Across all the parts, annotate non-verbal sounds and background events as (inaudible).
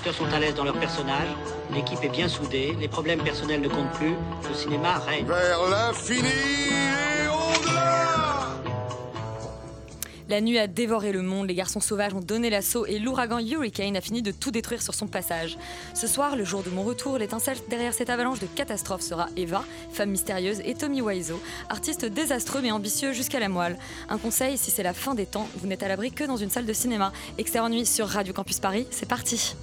acteurs sont à l'aise dans leur personnage, l'équipe est bien soudée, les problèmes personnels ne comptent plus, le cinéma règne. Vers l'infini et au-delà La nuit a dévoré le monde, les garçons sauvages ont donné l'assaut et l'ouragan Hurricane a fini de tout détruire sur son passage. Ce soir, le jour de mon retour, l'étincelle derrière cette avalanche de catastrophes sera Eva, femme mystérieuse, et Tommy Wiseau, artiste désastreux mais ambitieux jusqu'à la moelle. Un conseil, si c'est la fin des temps, vous n'êtes à l'abri que dans une salle de cinéma. Extérieur nuit sur Radio Campus Paris, c'est parti.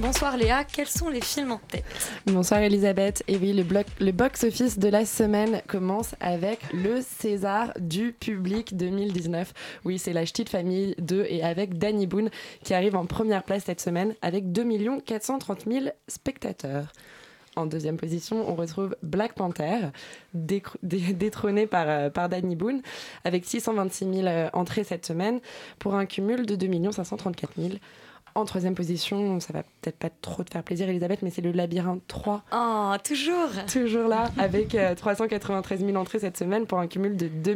Bonsoir Léa, quels sont les films en tête? Bonsoir Elisabeth. Et oui, le, box-office de la semaine commence avec le César du public 2019. Oui, c'est La Ch'tite Famille 2 et avec Danny Boone qui arrive en première place cette semaine avec 2 430 000 spectateurs. En deuxième position, on retrouve Black Panther, (laughs) détrôné par, euh, par Danny Boone, avec 626 000 euh, entrées cette semaine pour un cumul de 2 534 000. En troisième position, ça va peut-être pas trop te faire plaisir, Elisabeth, mais c'est le Labyrinthe 3 Oh, toujours toujours là, avec euh, 393 000 entrées cette semaine pour un cumul de 2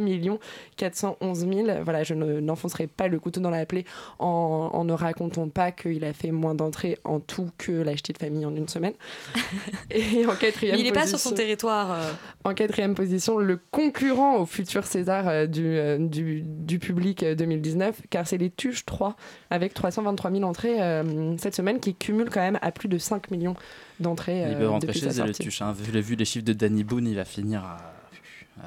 411 000. Voilà, je ne- n'enfoncerai pas le couteau dans la plaie en, en ne racontant pas qu'il a fait moins d'entrées en tout que l'acheté de famille en une semaine. (laughs) Et en quatrième Mais il n'est pas sur son territoire. euh. en quatrième position, le concurrent au futur César euh, du, euh, du, du public euh, 2019, car c'est les Tuches 3, avec 323 000 entrées euh, cette semaine, qui cumulent quand même à plus de 5 millions d'entrées Ils euh, peuvent rentrer chez eux, les tuches. Hein. Vu, vu les chiffres de Danny Boone, il va finir à,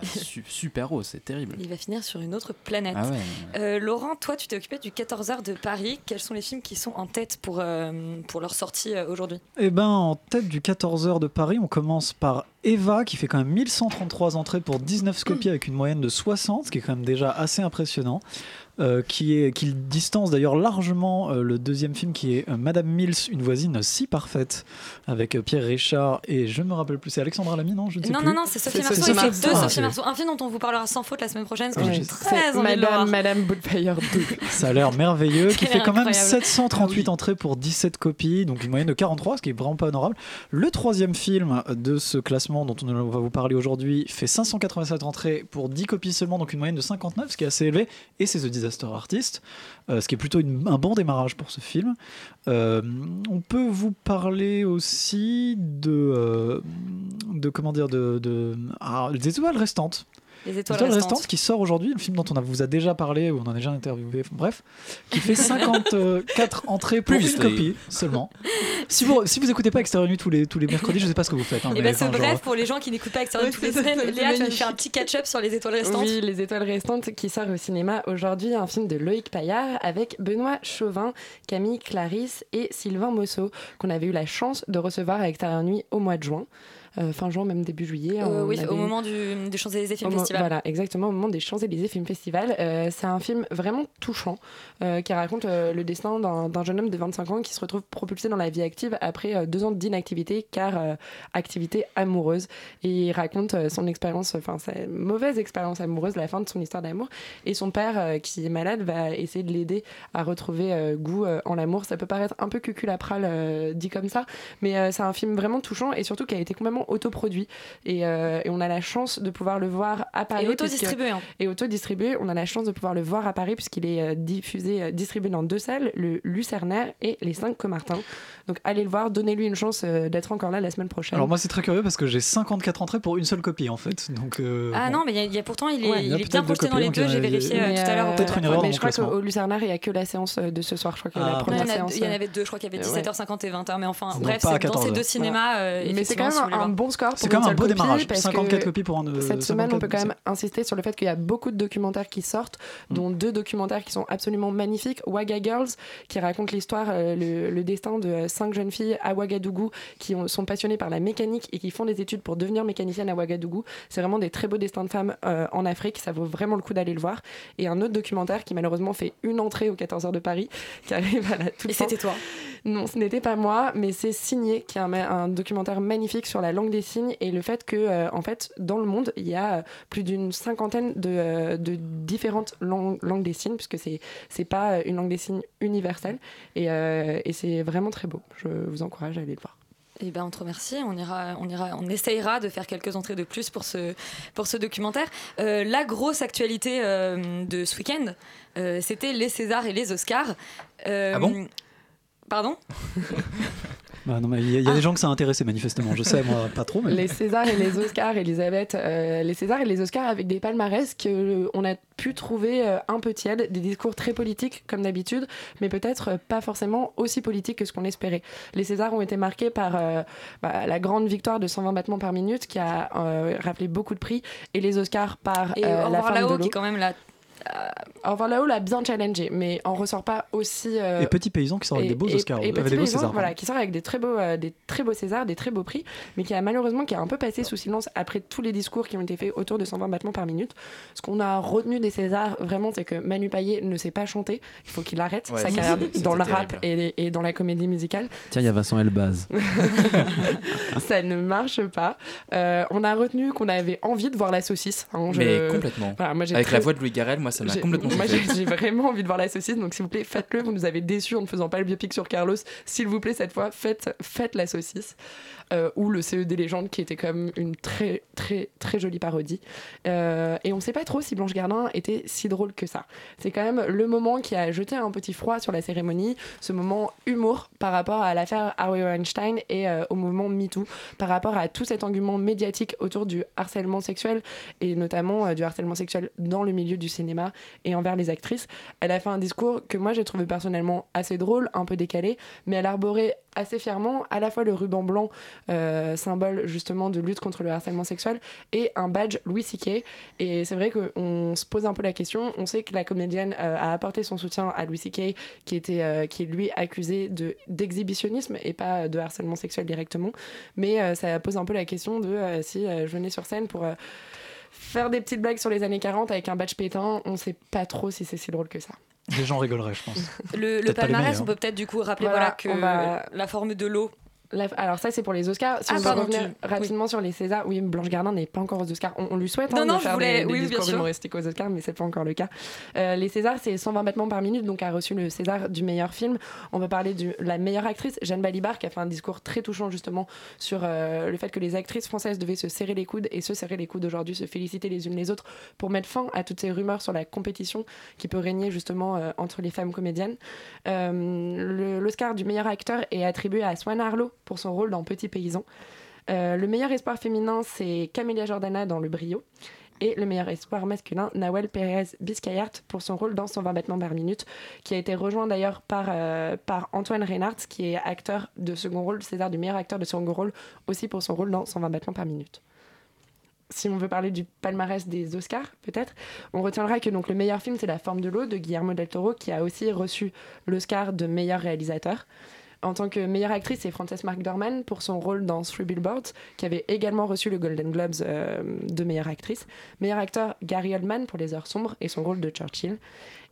à su- super haut, c'est terrible. Il va finir sur une autre planète. Ah ouais. Euh, Laurent, toi, tu t'es occupé du 14h de Paris. Quels sont les films qui sont en tête pour, euh, pour leur sortie euh, aujourd'hui? Eh ben, en tête du 14h de Paris, on commence par Eva, qui fait quand même 1133 entrées pour 19 copies avec une moyenne de 60, ce qui est quand même déjà assez impressionnant. Euh, qui, est, qui distance d'ailleurs largement euh, le deuxième film qui est euh, Madame Mills, une voisine si parfaite, avec euh, Pierre Richard et je me rappelle plus, c'est Alexandra Lamy, non? Je ne sais Non, plus. non, non, c'est Sophie C'est Marceau. Sophie Il fait Marceau. deux Ah, Sophie ok. Marceau. Un film dont on vous parlera sans faute la semaine prochaine, parce que Ouais, j'ai c'est très envie de le voir. Madame, Madame Woodfire 2. Ça a l'air merveilleux, qui fait quand même incroyable. 738 entrées pour 17 copies, donc une moyenne de 43, ce qui est vraiment pas honorable. Le troisième film de ce classement dont on va vous parler aujourd'hui fait 587 entrées pour 10 copies seulement, donc une moyenne de 59, ce qui est assez élevé, et c'est The Disaster Artist, euh, ce qui est plutôt un bon démarrage pour ce film. Euh, on peut vous parler aussi de, euh, de comment dire, de, de ah, des étoiles restantes. Les étoiles Étoiles restantes. restantes qui sort aujourd'hui, le film dont on a- vous a déjà parlé, ou on en a déjà interviewé, bref, qui fait 54 (laughs) entrées pour Plus, une copie seulement. Si vous, si vous écoutez pas Extérieur Nuit tous les, tous les mercredis, je sais pas ce que vous faites. hein, Et mais ben, ce enfin, bref, genre, pour les gens qui n'écoutent pas Extérieur Ouais, toutes les semaines, Léa, tu vas faire un petit catch-up sur les étoiles restantes. Oui, Les Étoiles Restantes qui sort au cinéma aujourd'hui, un film de Loïc Paillard avec Benoît Chauvin, Camille Clarisse et Sylvain Mosso, qu'on avait eu la chance de recevoir à Extérieur Nuit au mois de juin. Euh, fin juin, même début juillet. Euh, oui, avait au moment du, du Champs-Élysées Film Festival. Voilà, exactement, au moment des Champs-Élysées Film Festival. Euh, c'est un film vraiment touchant qui raconte le destin d'un d'un jeune homme de 25 ans qui se retrouve propulsé dans la vie active après deux ans d'inactivité car activité amoureuse. Et il raconte son expérience, enfin sa mauvaise expérience amoureuse, la fin de son histoire d'amour. Et son père, qui est malade, va essayer de l'aider à retrouver goût en l'amour. Ça peut paraître un peu cuculapral euh, dit comme ça, mais c'est un film vraiment touchant et surtout qui a été complètement autoproduit. Et, euh, et on a la chance de pouvoir le voir à Paris. Et auto-distribué. hein. et auto-distribué. On a la chance de pouvoir le voir à Paris puisqu'il est euh, diffusé, euh, distribué dans deux salles, le Lucernaire et les 5 Comartin. Donc allez le voir, donnez-lui une chance euh, d'être encore là la semaine prochaine. Alors moi c'est très curieux parce que j'ai 54 entrées pour une seule copie en fait. Donc, euh, Ah bon. non, mais il y a- il y, a pourtant, il est, Ouais, il y a il est peut-être bien projeté dans les deux. il y en a- J'ai vérifié euh, Mais, tout à l'heure. euh, Peut-être une erreur mais dans je mon crois qu'au Lucernaire, il n'y a que la séance de ce soir. Je crois qu'il y a Ah, la Non, première il y en a- séance. il y en avait deux, je crois qu'il y avait Ouais. 17h50 et 20h, mais enfin, bref, dans ces 14h. deux cinémas. Mais c'est quand même un. Bon score pour C'est quand même un beau démarrage. parce 54 que copies pour un. Cette semaine, on peut 54, quand même insister sur le fait qu'il y a beaucoup de documentaires qui sortent, dont deux documentaires qui sont absolument magnifiques. Waga Girls, qui raconte l'histoire, euh, le, le destin de euh, cinq jeunes filles à Ouagadougou qui ont- sont passionnées par la mécanique et qui font des études pour devenir mécaniciennes à Ouagadougou. C'est vraiment des très beaux destins de femmes euh, en Afrique. Ça vaut vraiment le coup d'aller le voir. Et un autre documentaire qui malheureusement fait une entrée aux 14h de Paris, qui arrive à la toute Et fin. c'était toi. Non, ce n'était pas moi, mais c'est Signé, qui est un, un documentaire magnifique sur la langue des signes et le fait que, euh, en fait, dans le monde, il y a euh, plus d'une cinquantaine de, euh, de différentes lang- langues des signes, puisque c'est c'est pas une langue des signes universelle. Et, euh, et c'est vraiment très beau. Je vous encourage à aller le voir. Eh ben, on te remercie. On ira, on ira, on essayera de faire quelques entrées de plus pour ce, pour ce documentaire. Euh, la grosse actualité euh, de ce week-end, euh, c'était les Césars et les Oscars. Euh, Ah bon? Pardon (laughs) Bah non, mais il y a, il y a des gens que ça a intéressé manifestement. Je sais, moi, pas trop. Mais... Les Césars et les Oscars, Elisabeth, euh, les Césars et les Oscars avec des palmarès que on a pu trouver euh, un peu tièdes, des discours très politiques comme d'habitude, mais peut-être euh, pas forcément aussi politiques que ce qu'on espérait. Les Césars ont été marqués par euh, bah, la grande victoire de 120 battements par minute qui a euh, rappelé beaucoup de prix, et les Oscars par Et euh, la forme de l'eau. qui est quand même la. Au revoir là-haut l'a bien challengé, mais on ressort pas aussi. euh, Et Petit Paysan qui sort avec des beaux Oscars. et avec Petit des beaux Césars. voilà, pardon. qui sort avec des très beaux, euh, des très beaux Césars, des très beaux prix, mais qui a malheureusement qui a un peu passé sous silence après tous les discours qui ont été faits autour de 120 battements par minute. Ce qu'on a retenu des Césars, vraiment, c'est que Manu Payet ne sait pas chanter. Il faut qu'il arrête Ouais, sa c'est- carrière dans le rap terrible. et, et dans la comédie musicale. Tiens, il y a Vincent Elbaz. (laughs) Ça ne marche pas. Euh, on a retenu qu'on avait envie de voir la saucisse. hein, je- Mais complètement. Voilà, moi, Avec très- la voix de Louis Garrel, moi, ça m'a j'ai- complètement Moi, j'ai vraiment envie de voir la saucisse, donc s'il vous plaît, faites-le. Vous nous avez déçus en ne faisant pas le biopic sur Carlos. S'il vous plaît, cette fois, faites, faites la saucisse. Euh, ou le CE des légendes, qui était comme une très, très, très jolie parodie. Euh, et on ne sait pas trop si Blanche Gardin était si drôle que ça. C'est quand même le moment qui a jeté un petit froid sur la cérémonie, ce moment humour par rapport à l'affaire Harvey Weinstein et euh, au mouvement MeToo, par rapport à tout cet engouement médiatique autour du harcèlement sexuel et notamment du harcèlement sexuel dans le milieu du cinéma et envers les actrices. Elle a fait un discours que moi j'ai trouvé personnellement assez drôle, un peu décalé, mais elle arborait assez fièrement à la fois le ruban blanc, euh, symbole justement de lutte contre le harcèlement sexuel, et un badge Louis C.K. Et c'est vrai qu'on se pose un peu la question. On sait que la comédienne euh, a apporté son soutien à Louis C.K., qui, était, euh, qui est lui accusé de- d'exhibitionnisme et pas de harcèlement sexuel directement. Mais ça pose un peu la question de si je venais sur scène pour. Faire des petites blagues sur les années 40 avec un badge pétain, on sait pas trop si c'est si drôle que ça. Les gens rigoleraient, je pense. Le, palmarès, on peut peut-être du coup rappeler Voilà, voilà, que va- la forme de l'eau. La- alors ça c'est pour les Oscars. Si Ah, on pardon, revenir tu- rapidement sur les Césars, oui Blanche Gardin n'est pas encore aux Oscars. On, on lui souhaite Non, hein, non, de je faire voulais- des, des oui, bien discours sûr. humoristiques aux Oscars, mais c'est pas encore le cas. Euh, les Césars c'est 120 battements par minute, donc a reçu le César du meilleur film. On va parler de la meilleure actrice, Jeanne Balibar, qui a fait un discours très touchant justement sur euh, le fait que les actrices françaises devaient se serrer les coudes et se serrer les coudes aujourd'hui, se féliciter les unes les autres pour mettre fin à toutes ces rumeurs sur la compétition qui peut régner justement euh, entre les femmes comédiennes. L'Oscar du meilleur acteur est attribué à Swan Arlo pour son rôle dans Petit Paysan. Euh, le meilleur espoir féminin, c'est Camélia Jordana dans Le Brio. Et le meilleur espoir masculin, Nawel Pérez Biscayart pour son rôle dans 120 battements par minute, qui a été rejoint d'ailleurs par, euh, par Antoine Reinhardt, qui est acteur de second rôle, César du meilleur acteur de second rôle, aussi pour son rôle dans 120 battements par minute. Si on veut parler du palmarès des Oscars, peut-être, on retiendra que donc le meilleur film, c'est La forme de l'eau de Guillermo del Toro, qui a aussi reçu l'Oscar de meilleur réalisateur. En tant que meilleure actrice, c'est Frances McDormand pour son rôle dans Three Billboards, qui avait également reçu le Golden Globes euh, de meilleure actrice. Meilleur acteur, Gary Oldman pour Les Heures Sombres et son rôle de Churchill.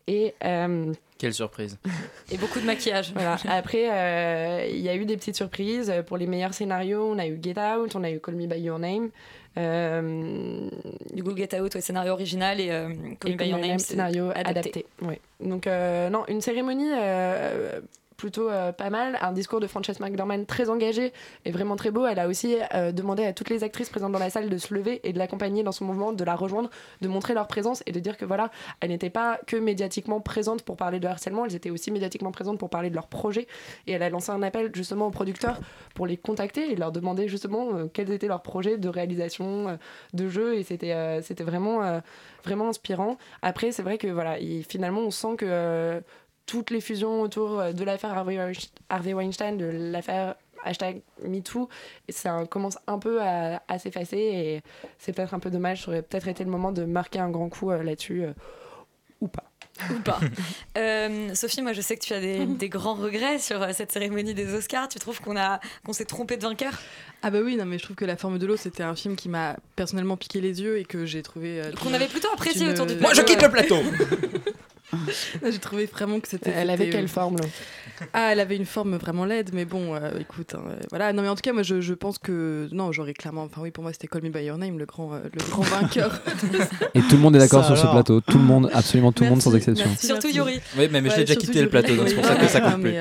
Et euh, Quelle surprise. (laughs) Et beaucoup de maquillage. voilà. Après, euh, il y a eu des petites surprises. Pour les meilleurs scénarios, on a eu Get Out, on a eu Call Me By Your Name. Euh, Du coup, Get Out, ouais, scénario original et euh, Call et Me By Your Name, scénario adapté. adapté. Ouais. Donc, euh, non, une cérémonie euh, plutôt euh, pas mal. Un discours de Frances McDormand très engagé et vraiment très beau. Elle a aussi euh, demandé à toutes les actrices présentes dans la salle de se lever et de l'accompagner dans son mouvement, de la rejoindre, de montrer leur présence et de dire que voilà, elles n'étaient pas que médiatiquement présentes pour parler de harcèlement, elles étaient aussi médiatiquement présentes pour parler de leur projet. Et elle a lancé un appel justement aux producteurs pour les contacter et leur demander justement euh, quels étaient leurs projets de réalisation de jeux. Et c'était c'était vraiment, vraiment inspirant. Après, c'est vrai que voilà, et finalement, on sent que toutes les fusions autour euh, de l'affaire Harvey Weinst- Harvey Weinstein, de l'affaire hashtag MeToo, ça commence un peu à, à s'effacer et c'est peut-être un peu dommage. Ça aurait peut-être été le moment de marquer un grand coup euh, là-dessus. euh, ou pas. Ou pas. (laughs) Euh, Sophie, moi je sais que tu as des, (laughs) des grands regrets sur cette cérémonie des Oscars. Tu trouves qu'on a qu'on s'est trompé de vainqueur? Ah bah oui, non mais je trouve que La forme de l'eau, c'était un film qui m'a personnellement piqué les yeux et que j'ai trouvé... euh, Qu'on avait plutôt apprécié autour du Moi, je plateau. quitte le plateau (laughs) (laughs) J'ai trouvé vraiment que c'était. Elle avait quelle euh, forme là? Ah, elle avait une forme vraiment laide, mais bon, euh, écoute, hein, euh, voilà. Non, mais en tout cas, moi, je, je pense que non, j'aurais clairement. Enfin, oui, pour moi, c'était Call Me by Your Name, le grand, euh, le grand (laughs) vainqueur. Et tout le monde est d'accord sur ce plateau. Tout le monde, absolument tout le monde sans exception. merci, Surtout merci. Yuri. Oui, mais, mais je Ouais, l'ai déjà quitté le plateau, donc c'est pour ça que ça compte plus.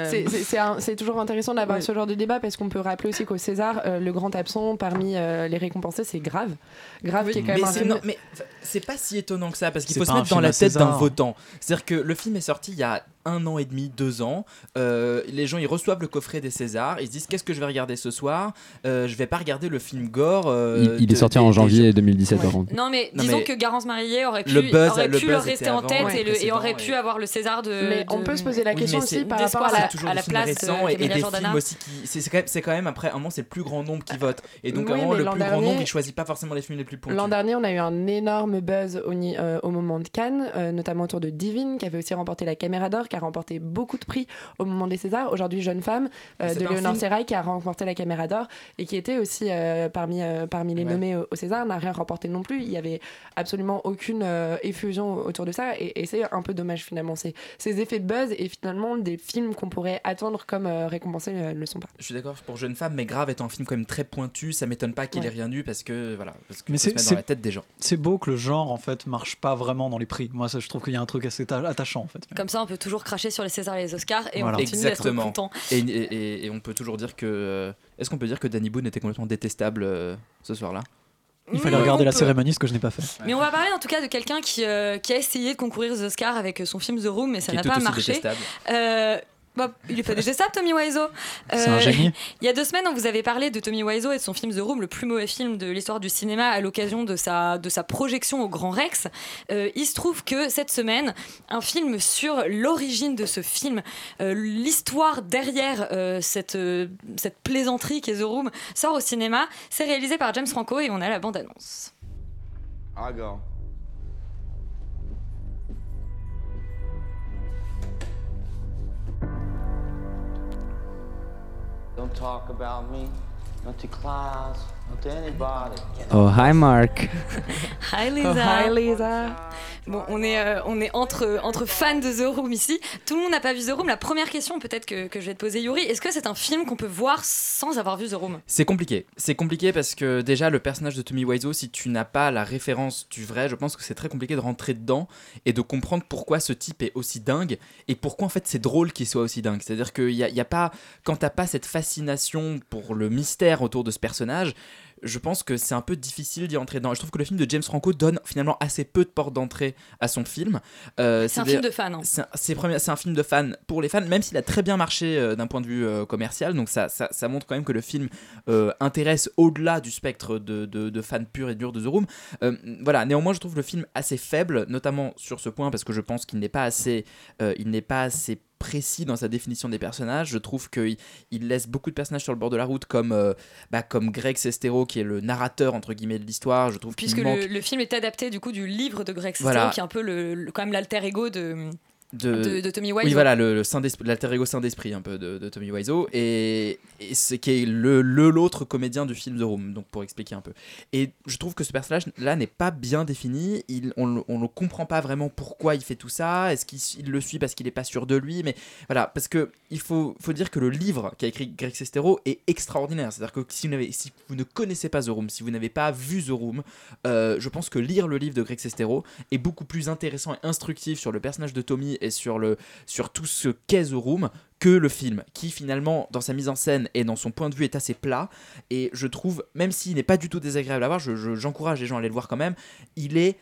C'est- toujours intéressant d'avoir Ouais. ce genre de débat parce qu'on peut rappeler aussi qu'au César, euh, le grand absent parmi euh, les récompensés, c'est Grave. Grave Oui. qui est quand Mais même non, mais c'est pas si étonnant que ça parce qu'il C'est faut se mettre dans la tête d'un votant. C'est-à-dire que le film est sorti il y a un an et demi, deux ans. Euh, les gens ils reçoivent le coffret des Césars, ils se disent qu'est-ce que je vais regarder ce soir? Euh, Je vais pas regarder le film gore. euh, Il, il est sorti des- en des janvier 2017 par Ouais. Non mais Non, disons mais que Garance Marillier aurait pu, le buzz- aurait le pu buzz rester en avant, tête ouais, et, le- et aurait pu et- avoir le César de. Mais on peut se poser la question aussi par rapport à la. à- toujours à des la films place de récents et, et Camilla des Jordana. films aussi qui c'est quand même c'est quand même après un moment c'est le plus grand nombre qui vote et donc Oui, moment mais le plus grand nombre il choisit pas forcément les films les plus pointus. L'an dernier, on a eu un énorme buzz au, euh, moment de Cannes, euh, notamment autour de Divine, qui avait aussi remporté la Caméra d'Or, qui a remporté beaucoup de prix au moment des Césars. Aujourd'hui, Jeune Femme, euh, de Léonore. Serrail, qui a remporté la Caméra d'Or et qui était aussi euh, parmi, euh, parmi les Ouais. nommés au, au César, n'a rien remporté non plus. Il y avait absolument aucune euh, effusion autour de ça et, et c'est un peu dommage finalement. C'est ces effets de buzz et finalement des films qu'on pourrait attendre comme euh, récompensés ne le sont pas. Je suis d'accord pour Jeune Femme, mais Grave est un film quand même très pointu. Ça m'étonne pas qu'il Ouais. ait rien eu parce que voilà, parce que Mais c'est- dans la tête des gens. C'est beau que le genre en fait marche pas vraiment dans les prix. Moi, ça, je trouve qu'il y a un truc assez ta- attachant en fait. Comme ça, on peut toujours cracher sur les Césars et les Oscars et Voilà. on continue d'être content. Et, et- et- et on peut toujours dire que euh, est-ce qu'on peut dire que Danny Boone était complètement détestable euh, ce soir-là? Il fallait regarder la peut. cérémonie, ce que je n'ai pas fait. Mais on va parler en tout cas de quelqu'un qui, euh, qui a essayé de concourir aux Oscars avec son film The Room, mais ça n'a pas marché. Euh, il est pas détestable, Tommy Wiseau. C'est un Euh, génie. (laughs) Il y a deux semaines, on vous avait parlé de Tommy Wiseau et de son film The Room, le plus mauvais film de l'histoire du cinéma, à l'occasion de sa, de sa projection au Grand Rex. Euh, il se trouve que cette semaine, un film sur l'origine de ce film, euh, l'histoire derrière euh, cette, euh, cette plaisanterie qu'est The Room, sort au cinéma. C'est réalisé par James Franco et on a la bande-annonce. I Don't talk about me, not to class. Oh, hi Mark. Hi Oh, Lisa. hi Lisa. Bon, on est, euh, on est entre, entre fans de The Room ici. Tout le monde n'a pas vu The Room. La première question, peut-être que, que je vais te poser, Yuri, est-ce que c'est un film qu'on peut voir sans avoir vu The Room? C'est compliqué. C'est compliqué parce que déjà le personnage de Tommy Wiseau, si tu n'as pas la référence du vrai, je pense que c'est très compliqué de rentrer dedans et de comprendre pourquoi ce type est aussi dingue et pourquoi en fait c'est drôle qu'il soit aussi dingue. C'est-à-dire qu'il y a, il y a pas, quand t'as pas cette fascination pour le mystère autour de ce personnage, je pense que c'est un peu difficile d'y entrer dedans. Je trouve que le film de James Franco donne finalement assez peu de portes d'entrée à son film. Euh, C'est un des- film de fan. hein. c'est un, film de fan pour les fans, même s'il a très bien marché euh, d'un point de vue euh, commercial. Donc ça, ça, ça montre quand même que le film euh, intéresse au-delà du spectre de, de- de fans purs et durs de The Room. Voilà, néanmoins, je trouve le film assez faible, notamment sur ce point, parce que je pense qu'il n'est pas assez, il n'est pas assez précis dans sa définition des personnages. Je trouve qu'il il laisse beaucoup de personnages sur le bord de la route, comme, euh, bah, comme Greg Sestero, qui est le narrateur entre guillemets de l'histoire. Je trouve Puisque manque le, le film est adapté du coup du livre de Greg Sestero, Voilà. qui est un peu le, le- quand même l'alter ego de, de, de, de Tommy Wiseau. Oui, voilà, le, le saint d'esprit- l'alter ego saint d'esprit un peu de, de Tommy Wiseau, et, et c'est qui est le l'autre comédien du film The Room, donc pour expliquer un peu. Et je trouve que ce personnage-là n'est pas bien défini, il, on ne comprend pas vraiment pourquoi il fait tout ça, est-ce qu'il il le suit parce qu'il n'est pas sûr de lui, mais voilà, parce que il faut, faut dire que le livre qu'a écrit Greg Sestero est extraordinaire, c'est-à-dire que si vous, si vous ne connaissez pas The Room, si vous n'avez pas vu The Room, euh, je pense que lire le livre de Greg Sestero est beaucoup plus intéressant et instructif sur le personnage de Tommy et sur, tout ce qu'est The Room que le film, qui finalement, dans sa mise en scène et dans son point de vue, est assez plat. Et je trouve, même s'il n'est pas du tout désagréable à voir, je- je- j'encourage les gens à aller le voir quand même, il est.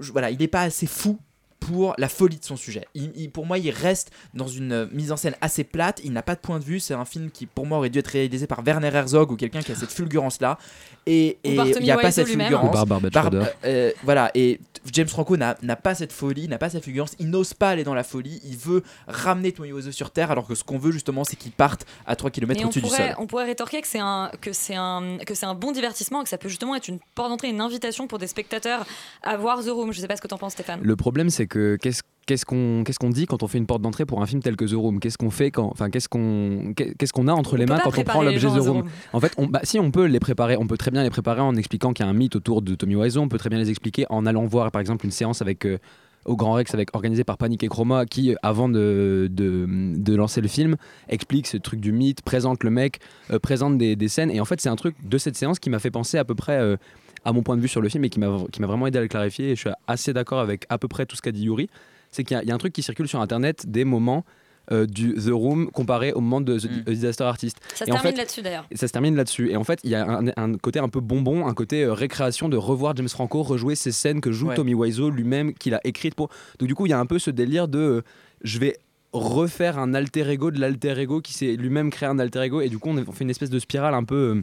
Voilà, il n'est pas assez fou pour la folie de son sujet. Il- il- pour moi, il reste dans une euh, mise en scène assez plate. Il n'a pas de point de vue. C'est un film qui, pour moi, aurait dû être réalisé par Werner Herzog ou quelqu'un qui a cette fulgurance-là. Et et il n'y a pas cette lui-même. fulgurance. Barb- Schroeder. euh, voilà, et James Franco n'a pas cette folie, n'a pas cette fulgurance, il n'ose pas aller dans la folie, il veut ramener Tommy Wiseau sur Terre, alors que ce qu'on veut justement, c'est qu'il parte à 3 km au-dessus du sol. on pourrait rétorquer que c'est un que c'est un que c'est un bon divertissement, que ça peut justement être une porte d'entrée, une invitation pour des spectateurs à voir The Room. Je sais pas ce que t'en penses, Stéphane. Le problème, c'est que qu'est-ce qu'est-ce qu'on qu'est-ce qu'on dit quand on fait une porte d'entrée pour un film tel que The Room? Qu'est-ce qu'on fait quand enfin qu'est-ce qu'on qu'est- qu'est-ce qu'on a entre les On mains quand on prend l'objet The Room? Room. En fait, on, bah, si on peut les préparer, on peut très bien les préparer en expliquant qu'il y a un mythe autour de Tommy Wiseau. On peut très bien les expliquer en allant voir par exemple une séance avec euh, au Grand Rex avec organisé par Panic et Chroma qui avant de, de, de lancer le film explique ce truc du mythe présente le mec euh, présente des, des scènes et en fait c'est un truc de cette séance qui m'a fait penser à peu près euh, à mon point de vue sur le film et qui m'a vraiment aidé à le clarifier et je suis assez d'accord avec à peu près tout ce qu'a dit Yuri c'est qu'il y, y a un truc qui circule sur internet des moments euh, du The Room comparé au moment de The Mm. Disaster Artist Ça se Et en termine fait- là-dessus d'ailleurs. et ça se termine là-dessus. Et en fait, il y a un, un côté un peu bonbon, un côté euh, récréation de revoir James Franco rejouer ces scènes que joue Ouais. Tommy Wiseau lui-même, qu'il a écrites pour. Donc du coup, il y a un peu ce délire de euh, je vais refaire un alter ego de l'alter ego qui s'est lui-même créé un alter ego et du coup on, fait une espèce de spirale un peu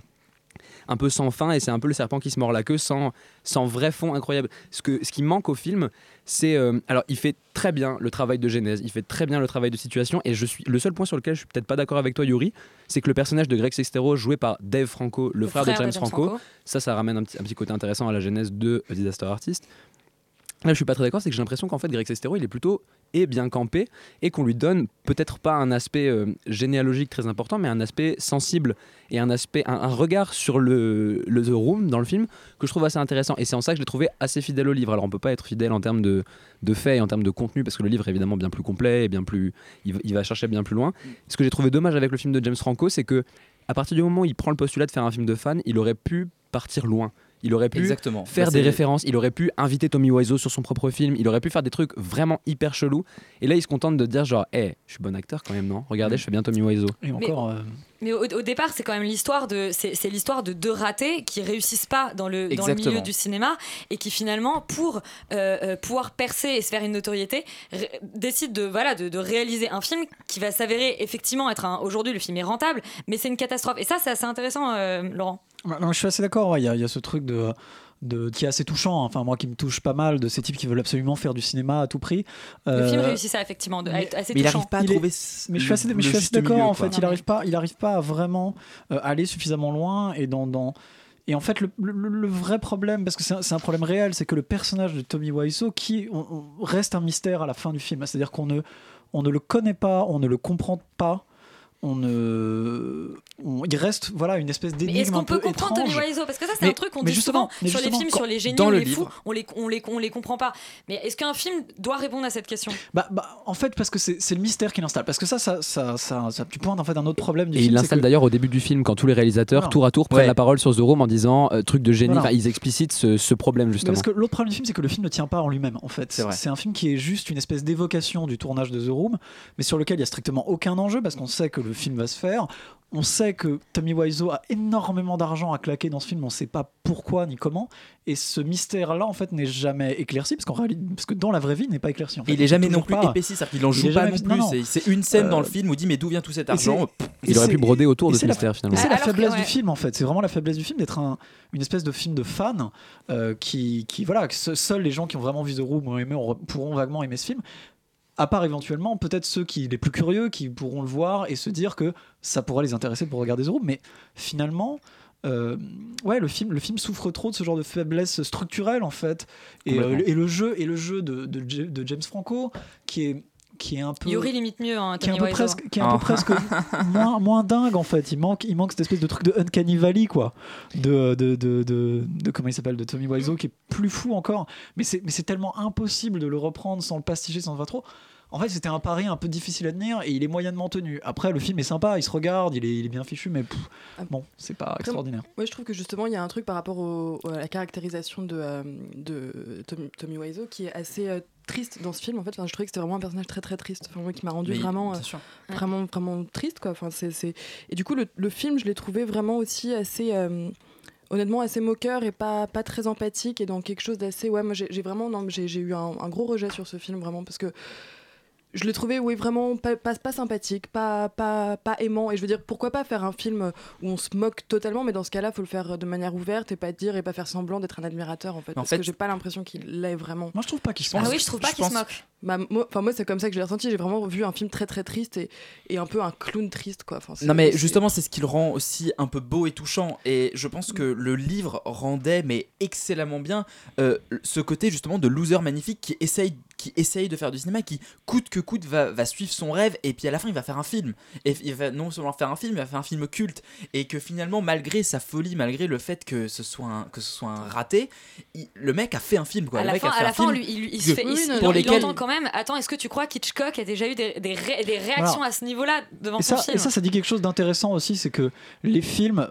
un peu sans fin et c'est un peu le serpent qui se mord la queue sans, sans vrai fond incroyable. Ce, que, ce qui manque au film, c'est... euh, alors il fait très bien le travail de genèse, il fait très bien le travail de situation et je suis le seul point sur lequel je suis peut-être pas d'accord avec toi Yuri, c'est que le personnage de Greg Sestero joué par Dave Franco, le, frère, de James, Franco, ça ça ramène un petit, un petit côté intéressant à la genèse de Disaster Artist. Là, je suis pas très d'accord, c'est que j'ai l'impression qu'en fait, Greg Sestero, il est plutôt et bien campé et qu'on lui donne peut-être pas un aspect euh, généalogique très important, mais un aspect sensible et un aspect, un, regard sur le, le The Room dans le film que je trouve assez intéressant. Et c'est en ça que je l'ai trouvé assez fidèle au livre. Alors, on peut pas être fidèle en termes de, de faits et en termes de contenu parce que le livre est évidemment bien plus complet et bien plus, il, il va chercher bien plus loin. Ce que j'ai trouvé dommage avec le film de James Franco, c'est que à partir du moment où il prend le postulat de faire un film de fan, il aurait pu partir loin. Il aurait pu Exactement. faire Bah, des références, il aurait pu inviter Tommy Wiseau sur son propre film, il aurait pu faire des trucs vraiment hyper chelous. Et là, il se contente de dire genre, hé, je suis bon acteur quand même, non Regardez, je fais bien Tommy Wiseau. Et encore, euh, Mais au, au départ, c'est quand même l'histoire de c'est l'histoire de deux ratés qui réussissent pas dans le dans le milieu du cinéma et qui finalement pour euh, euh, pouvoir percer et se faire une notoriété décident de voilà de, de réaliser un film qui va s'avérer effectivement être un aujourd'hui le film est rentable mais c'est une catastrophe et ça c'est assez intéressant euh, Laurent. Bah, non, je suis assez d'accord. ouais, Il y, a- il y a ce truc de, de qui est assez touchant. Enfin, moi, qui me touche pas mal de ces types qui veulent absolument faire du cinéma à tout prix. Le Euh, film réussit ça effectivement de, être assez Mais il touchant. arrive pas à Il est- trouver. Mais je suis assez, mais je suis assez d'accord. En fait, il arrive pas, il arrive pas à vraiment euh, aller suffisamment loin et dans, dans et en fait, le, le- le vrai problème, parce que c'est un, c'est un problème réel, c'est que le personnage de Tommy Wiseau, qui on- on- reste un mystère à la fin du film, c'est-à-dire qu'on ne, on ne le connaît pas, on ne le comprend pas, on ne, on- il reste voilà une espèce Mais d'énigme est-ce qu'on peut peu comprendre étrange. Tommy Wiseau? Parce que ça, c'est Mais- un truc qu'on dit justement- souvent sur les films, quand- sur les génies dans ou le les fous, on les, on, les, on les comprend pas. Mais est-ce qu'un film doit répondre à cette question? Bah, bah, en fait, parce que c'est c'est le mystère qui l'installe. Parce que ça, ça, ça, ça, ça- tu pointes en fait un autre problème du Et il film. c'est l'installe que- d'ailleurs au début du film quand tous les réalisateurs, Voilà. tour à tour, prennent Ouais. la parole sur The Room en disant euh, truc de génie. Voilà. Ils explicitent ce, ce problème Mais justement. Parce que l'autre problème du film, c'est que le film ne tient pas en lui-même, en fait. C'est vrai. C'est un film qui est juste une espèce d'évocation du tournage de The Room, mais sur lequel il y a strictement aucun enjeu, parce qu'on sait que le film va se faire. On sait que Tommy Wiseau a énormément d'argent à claquer dans ce film, on ne sait pas pourquoi ni comment, et ce mystère-là, en fait, n'est jamais éclairci, parce, qu'en réalité, parce que dans la vraie vie, il n'est pas éclairci. En fait. Et il est jamais non plus pas- épaissi, c'est-à-dire qu'il en Il joue pas non plus. C'est- une scène dans le Euh, film où il dit mais d'où vient tout cet et argent il et aurait pu broder autour et de ce la- mystère finalement. c'est la faiblesse ouais. du film en fait. C'est vraiment la faiblesse du film d'être un- une espèce de film de fan euh, qui, qui voilà, que se- seuls les gens qui ont vraiment vu The Room aimé, pourront vaguement aimer ce film. À part éventuellement peut-être ceux qui les plus curieux qui pourront le voir et se dire que ça pourrait les intéresser pour regarder The Room. Mais finalement. euh, ouais, le film, le film souffre trop de ce genre de faiblesse structurelle en fait, et, euh, et le jeu et le jeu de, de, Ja- de James Franco qui est qui est un peu Yuri limite mieux, hein, qui est un peu presque, qui est un Ah. peu presque (laughs) moins, moins dingue en fait. Il manque, il manque cette espèce de truc de Uncanny Valley quoi, de, de, de, de, de- comment il s'appelle, de Tommy Wiseau qui est plus fou encore. Mais c'est, mais c'est tellement impossible de le reprendre sans le pasticher, sans le voir trop. En fait, c'était un pari un peu difficile à tenir et il est moyennement tenu. Après, le film est sympa, il se regarde, il est, il est bien fichu, mais pff, bon, c'est pas extraordinaire. Moi, je trouve que justement, il y a un truc par rapport au- à la caractérisation de, euh, de Tommy, Tommy Wiseau qui est assez euh, triste dans ce film. En fait, Enfin, je trouvais que c'était vraiment un personnage très très triste, enfin, moi, qui m'a rendu Mais- vraiment, euh, vraiment, vraiment triste. Quoi. Enfin, c'est, Et du coup, le, le film, je l'ai trouvé vraiment aussi assez. euh, Honnêtement, assez moqueur et pas, pas très empathique et dans quelque chose d'assez. Ouais, moi j'ai vraiment. J'ai eu un, un gros rejet sur ce film, vraiment, parce que je l'ai trouvé, oui, vraiment pas, pas, pas sympathique, pas, pas, pas aimant. Et je veux dire, pourquoi pas faire un film où on se moque totalement, mais dans ce cas-là, faut le faire de manière ouverte et pas dire et pas faire semblant d'être un admirateur, en fait. En parce fait- que j'ai pas l'impression qu'il l'est vraiment. Moi, je trouve pas qu'il se Ah passe. oui, je trouve pas qu'il se moque. Bah, moi, enfin, moi c'est comme ça que je l'ai ressenti. J'ai vraiment vu un film très très triste et, et un peu un clown triste, quoi. Enfin, Non mais justement c'est ce qui le rend aussi un peu beau et touchant et je pense que le livre rendait mais excellemment bien euh, ce côté justement de loser magnifique qui essaye qui essaye de faire du cinéma, qui coûte que coûte va, va suivre son rêve et puis à la fin il va faire un film. Et il va non seulement faire un film, il va faire un film culte. Et que finalement, malgré sa folie, malgré le fait que ce soit un, que ce soit un raté, il- le mec a fait un film. Quoi. À le la mec fin, a fait à la un fin, film lui, il, il se fait, il, pour il lesquels- entend quand même. Attends, est-ce que tu crois qu'Hitchcock a déjà eu des, des, ré- des réactions Alors, à ce niveau-là devant Et son ça, film? et ça, ça dit quelque chose d'intéressant aussi, c'est que les films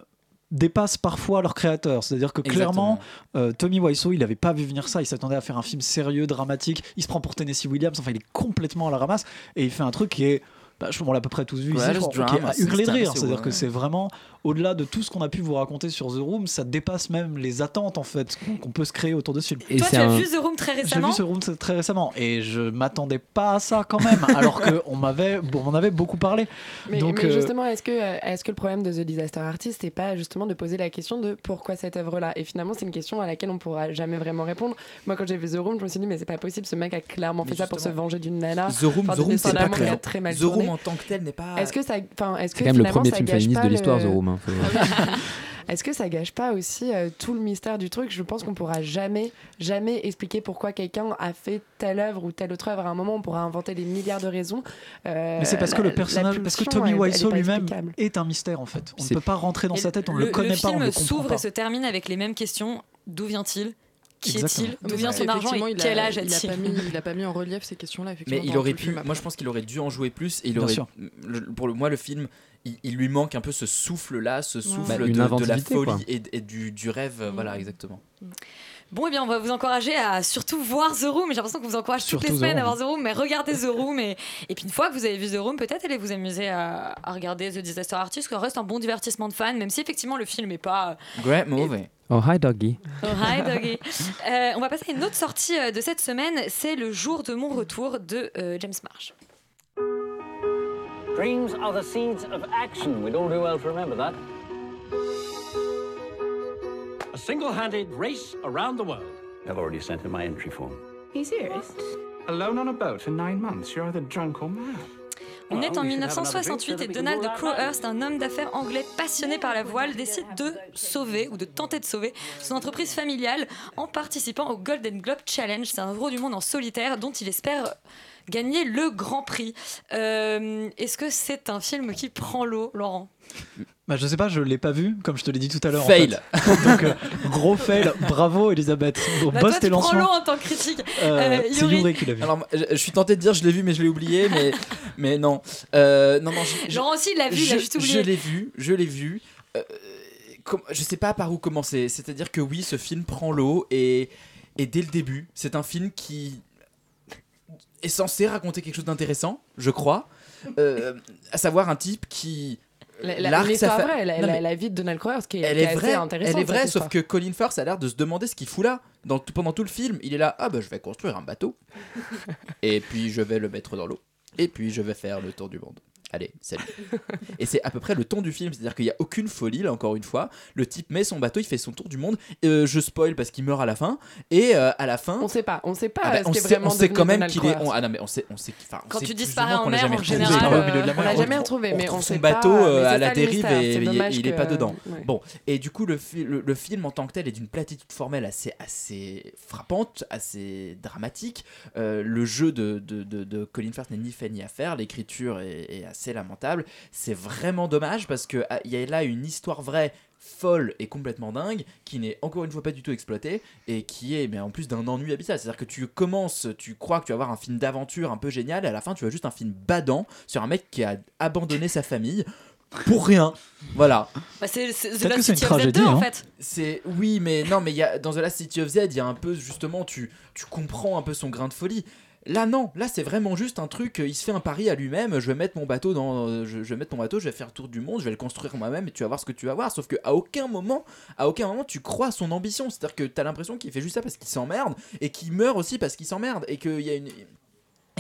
dépassent parfois leur créateur. C'est-à-dire que clairement, euh, Tommy Wiseau, il n'avait pas vu venir ça. Il s'attendait à faire un film sérieux, dramatique. Il se prend pour Tennessee Williams. Enfin, il est complètement à la ramasse. Et il fait un truc qui est. Bah, je on l'a à peu près tous vu ici, je crois, drame, qui est à hurler de rire. C'est-à-dire ouais. que c'est vraiment au-delà de tout ce qu'on a pu vous raconter sur The Room, ça dépasse même les attentes en fait qu'on peut se créer autour de ce film. Et Toi, tu as un- vu The Room très J'ai récemment vu ce room très récemment et je m'attendais pas à ça quand même, (laughs) alors qu'on m'avait, on m'en avait beaucoup parlé. Mais, Donc, mais euh, justement, est-ce que, euh, est-ce que le problème de The Disaster Artist, c'est pas justement de poser la question de pourquoi cette œuvre-là? Et finalement, c'est une question à laquelle on pourra jamais vraiment répondre. Moi, quand j'ai vu The Room, je me suis dit, mais c'est pas possible, ce mec a clairement Mais fait ça pour se venger d'une nana. The Room, Enfin, The Room, c'est pas clair. très mal The Room en tant que tel n'est pas. Est-ce que ça, enfin, est-ce que C'est quand même le premier ça film gâche féministe pas de l'histoire, le- The Room. hein, faut- (laughs) Est-ce que ça gâche pas aussi euh, tout le mystère du truc? Je pense qu'on pourra jamais, jamais expliquer pourquoi quelqu'un a fait telle œuvre ou telle autre œuvre. À un moment, on pourra inventer des milliards de raisons. Euh, Mais c'est parce que la- le personnage, parce que Tommy Wiseau pas lui-même est un mystère en fait. On ne peut pas rentrer dans Et sa tête, on ne le, connaît pas, on film ne le comprend s'ouvre pas. et se termine avec les mêmes questions. D'où vient-il? Qui est-il D'où vient son argent et quel âge il a a-t-il pas mis, (laughs) il a pas mis en relief ces questions-là. effectivement, Mais il aurait pu, moi je pense qu'il aurait dû en jouer plus. Et il Bien aurait, pour le, moi, le film, il, il lui manque un peu ce souffle-là, ce souffle Bah, de, la folie et, et du, du rêve. euh, Voilà, exactement. Bon, eh bien, on va vous encourager à surtout voir The Room. J'ai l'impression qu'on vous encourage toutes Surtout les The semaines à voir The Room, mais regardez The Room. Et, et puis, une fois que vous avez vu The Room, peut-être allez vous amuser à, à regarder The Disaster Artist, que reste un bon divertissement de fan, même si effectivement le film n'est pas. Great movie. Oh, hi doggy. Oh, hi, doggy. Euh, on va passer à une autre sortie euh, de cette semaine. C'est Le jour de mon retour de euh, James Marsh. Dreams are the seeds of action. We'd all do well to remember that. A single handed race around the world. I've already sent in my entry form. Are you serious? Alone on a boat for nine months? You're either drunk or mad. On est en we should have another 1968 et drink so that we can Donald Crowhurst, un homme d'affaires anglais passionné par la voile, décide de sauver ou de tenter de sauver son entreprise familiale en participant au Golden Globe Challenge. C'est un euro du monde en solitaire dont il espère gagner le Grand Prix. Euh, Est-ce que c'est un film qui prend l'eau, Laurent? Bah, je sais pas, je l'ai pas vu, comme je te l'ai dit tout à l'heure. en Fail. fait. Donc, euh, (laughs) gros fail. Bravo, Elisabeth. Bah, Toi, poste tu et prends lancement. l'eau en tant que critique. Euh, Euh, c'est Yuri. Yuri qui l'a vu. Alors, moi, je, je suis tenté de dire je l'ai vu, mais je l'ai oublié. Mais, (laughs) mais non. Euh, non, non. je- je- Laurent aussi, il l'a vu, il a je, juste je oublié. l'ai vu, je l'ai vu. Euh, com- je sais pas par où commencer. C'est-à-dire que oui, ce film prend l'eau et, et dès le début, c'est un film qui est censé raconter quelque chose d'intéressant, je crois. Euh, à savoir un type qui La, la, fa- vraie, la, Non, la- mais la vie de Donald Crowhurst qui est, elle est vraie, intéressante. elle est vraie sauf que Colin Firth a l'air de se demander ce qu'il fout là. Dans, pendant tout le film, il est là, ah bah je vais construire un bateau, et puis je vais le mettre dans l'eau, et puis je vais faire le tour du monde. Allez, salut. et c'est à peu près le ton du film, c'est-à-dire qu'il n'y a aucune folie, là encore une fois. Le type met son bateau, il fait son tour du monde. Euh, je spoil parce qu'il meurt à la fin, et euh, à la fin. On sait pas, on sait pas Ah bah, ce on est sait, vraiment on sait quand même qu'il est. On- ah non, mais on sait, on sait. Quand tu disparais en mer, en général, euh, on l'a on jamais retrouvé, mais on sait son bateau euh, à la dérive et c'est il, est pas dedans. Bon, et du coup, le, fi- le, le film en tant que tel est d'une platitude formelle assez, assez frappante, assez dramatique. Euh, le jeu de, de, de, de Colin Firth n'est ni fait ni à faire. L'écriture est, est assez lamentable. C'est vraiment dommage parce qu'il y a là une histoire vraie folle et complètement dingue qui n'est encore une fois pas du tout exploitée et qui est mais en plus d'un ennui abyssal c'est à dire que tu commences tu crois que tu vas avoir un film d'aventure un peu génial et à la fin tu as juste un film badant sur un mec qui a abandonné sa famille pour rien voilà Bah, c'est c'est c'est une City of Z 2 tragédie, en hein. fait. c'est oui, mais non, mais il y a dans The Last City of Z, il y a un peu justement, tu tu comprends un peu son grain de folie. Là non, là c'est vraiment juste un truc. euh, Il se fait un pari à lui-même. Je vais mettre mon bateau dans, euh, je, vais mettre mon bateau, je vais faire le tour du monde, je vais le construire moi-même et tu vas voir ce que tu vas voir. Sauf que à aucun moment, à aucun moment tu crois à son ambition. C'est-à-dire que t'as l'impression qu'il fait juste ça parce qu'il s'emmerde et qu'il meurt aussi parce qu'il s'emmerde et qu'il y a une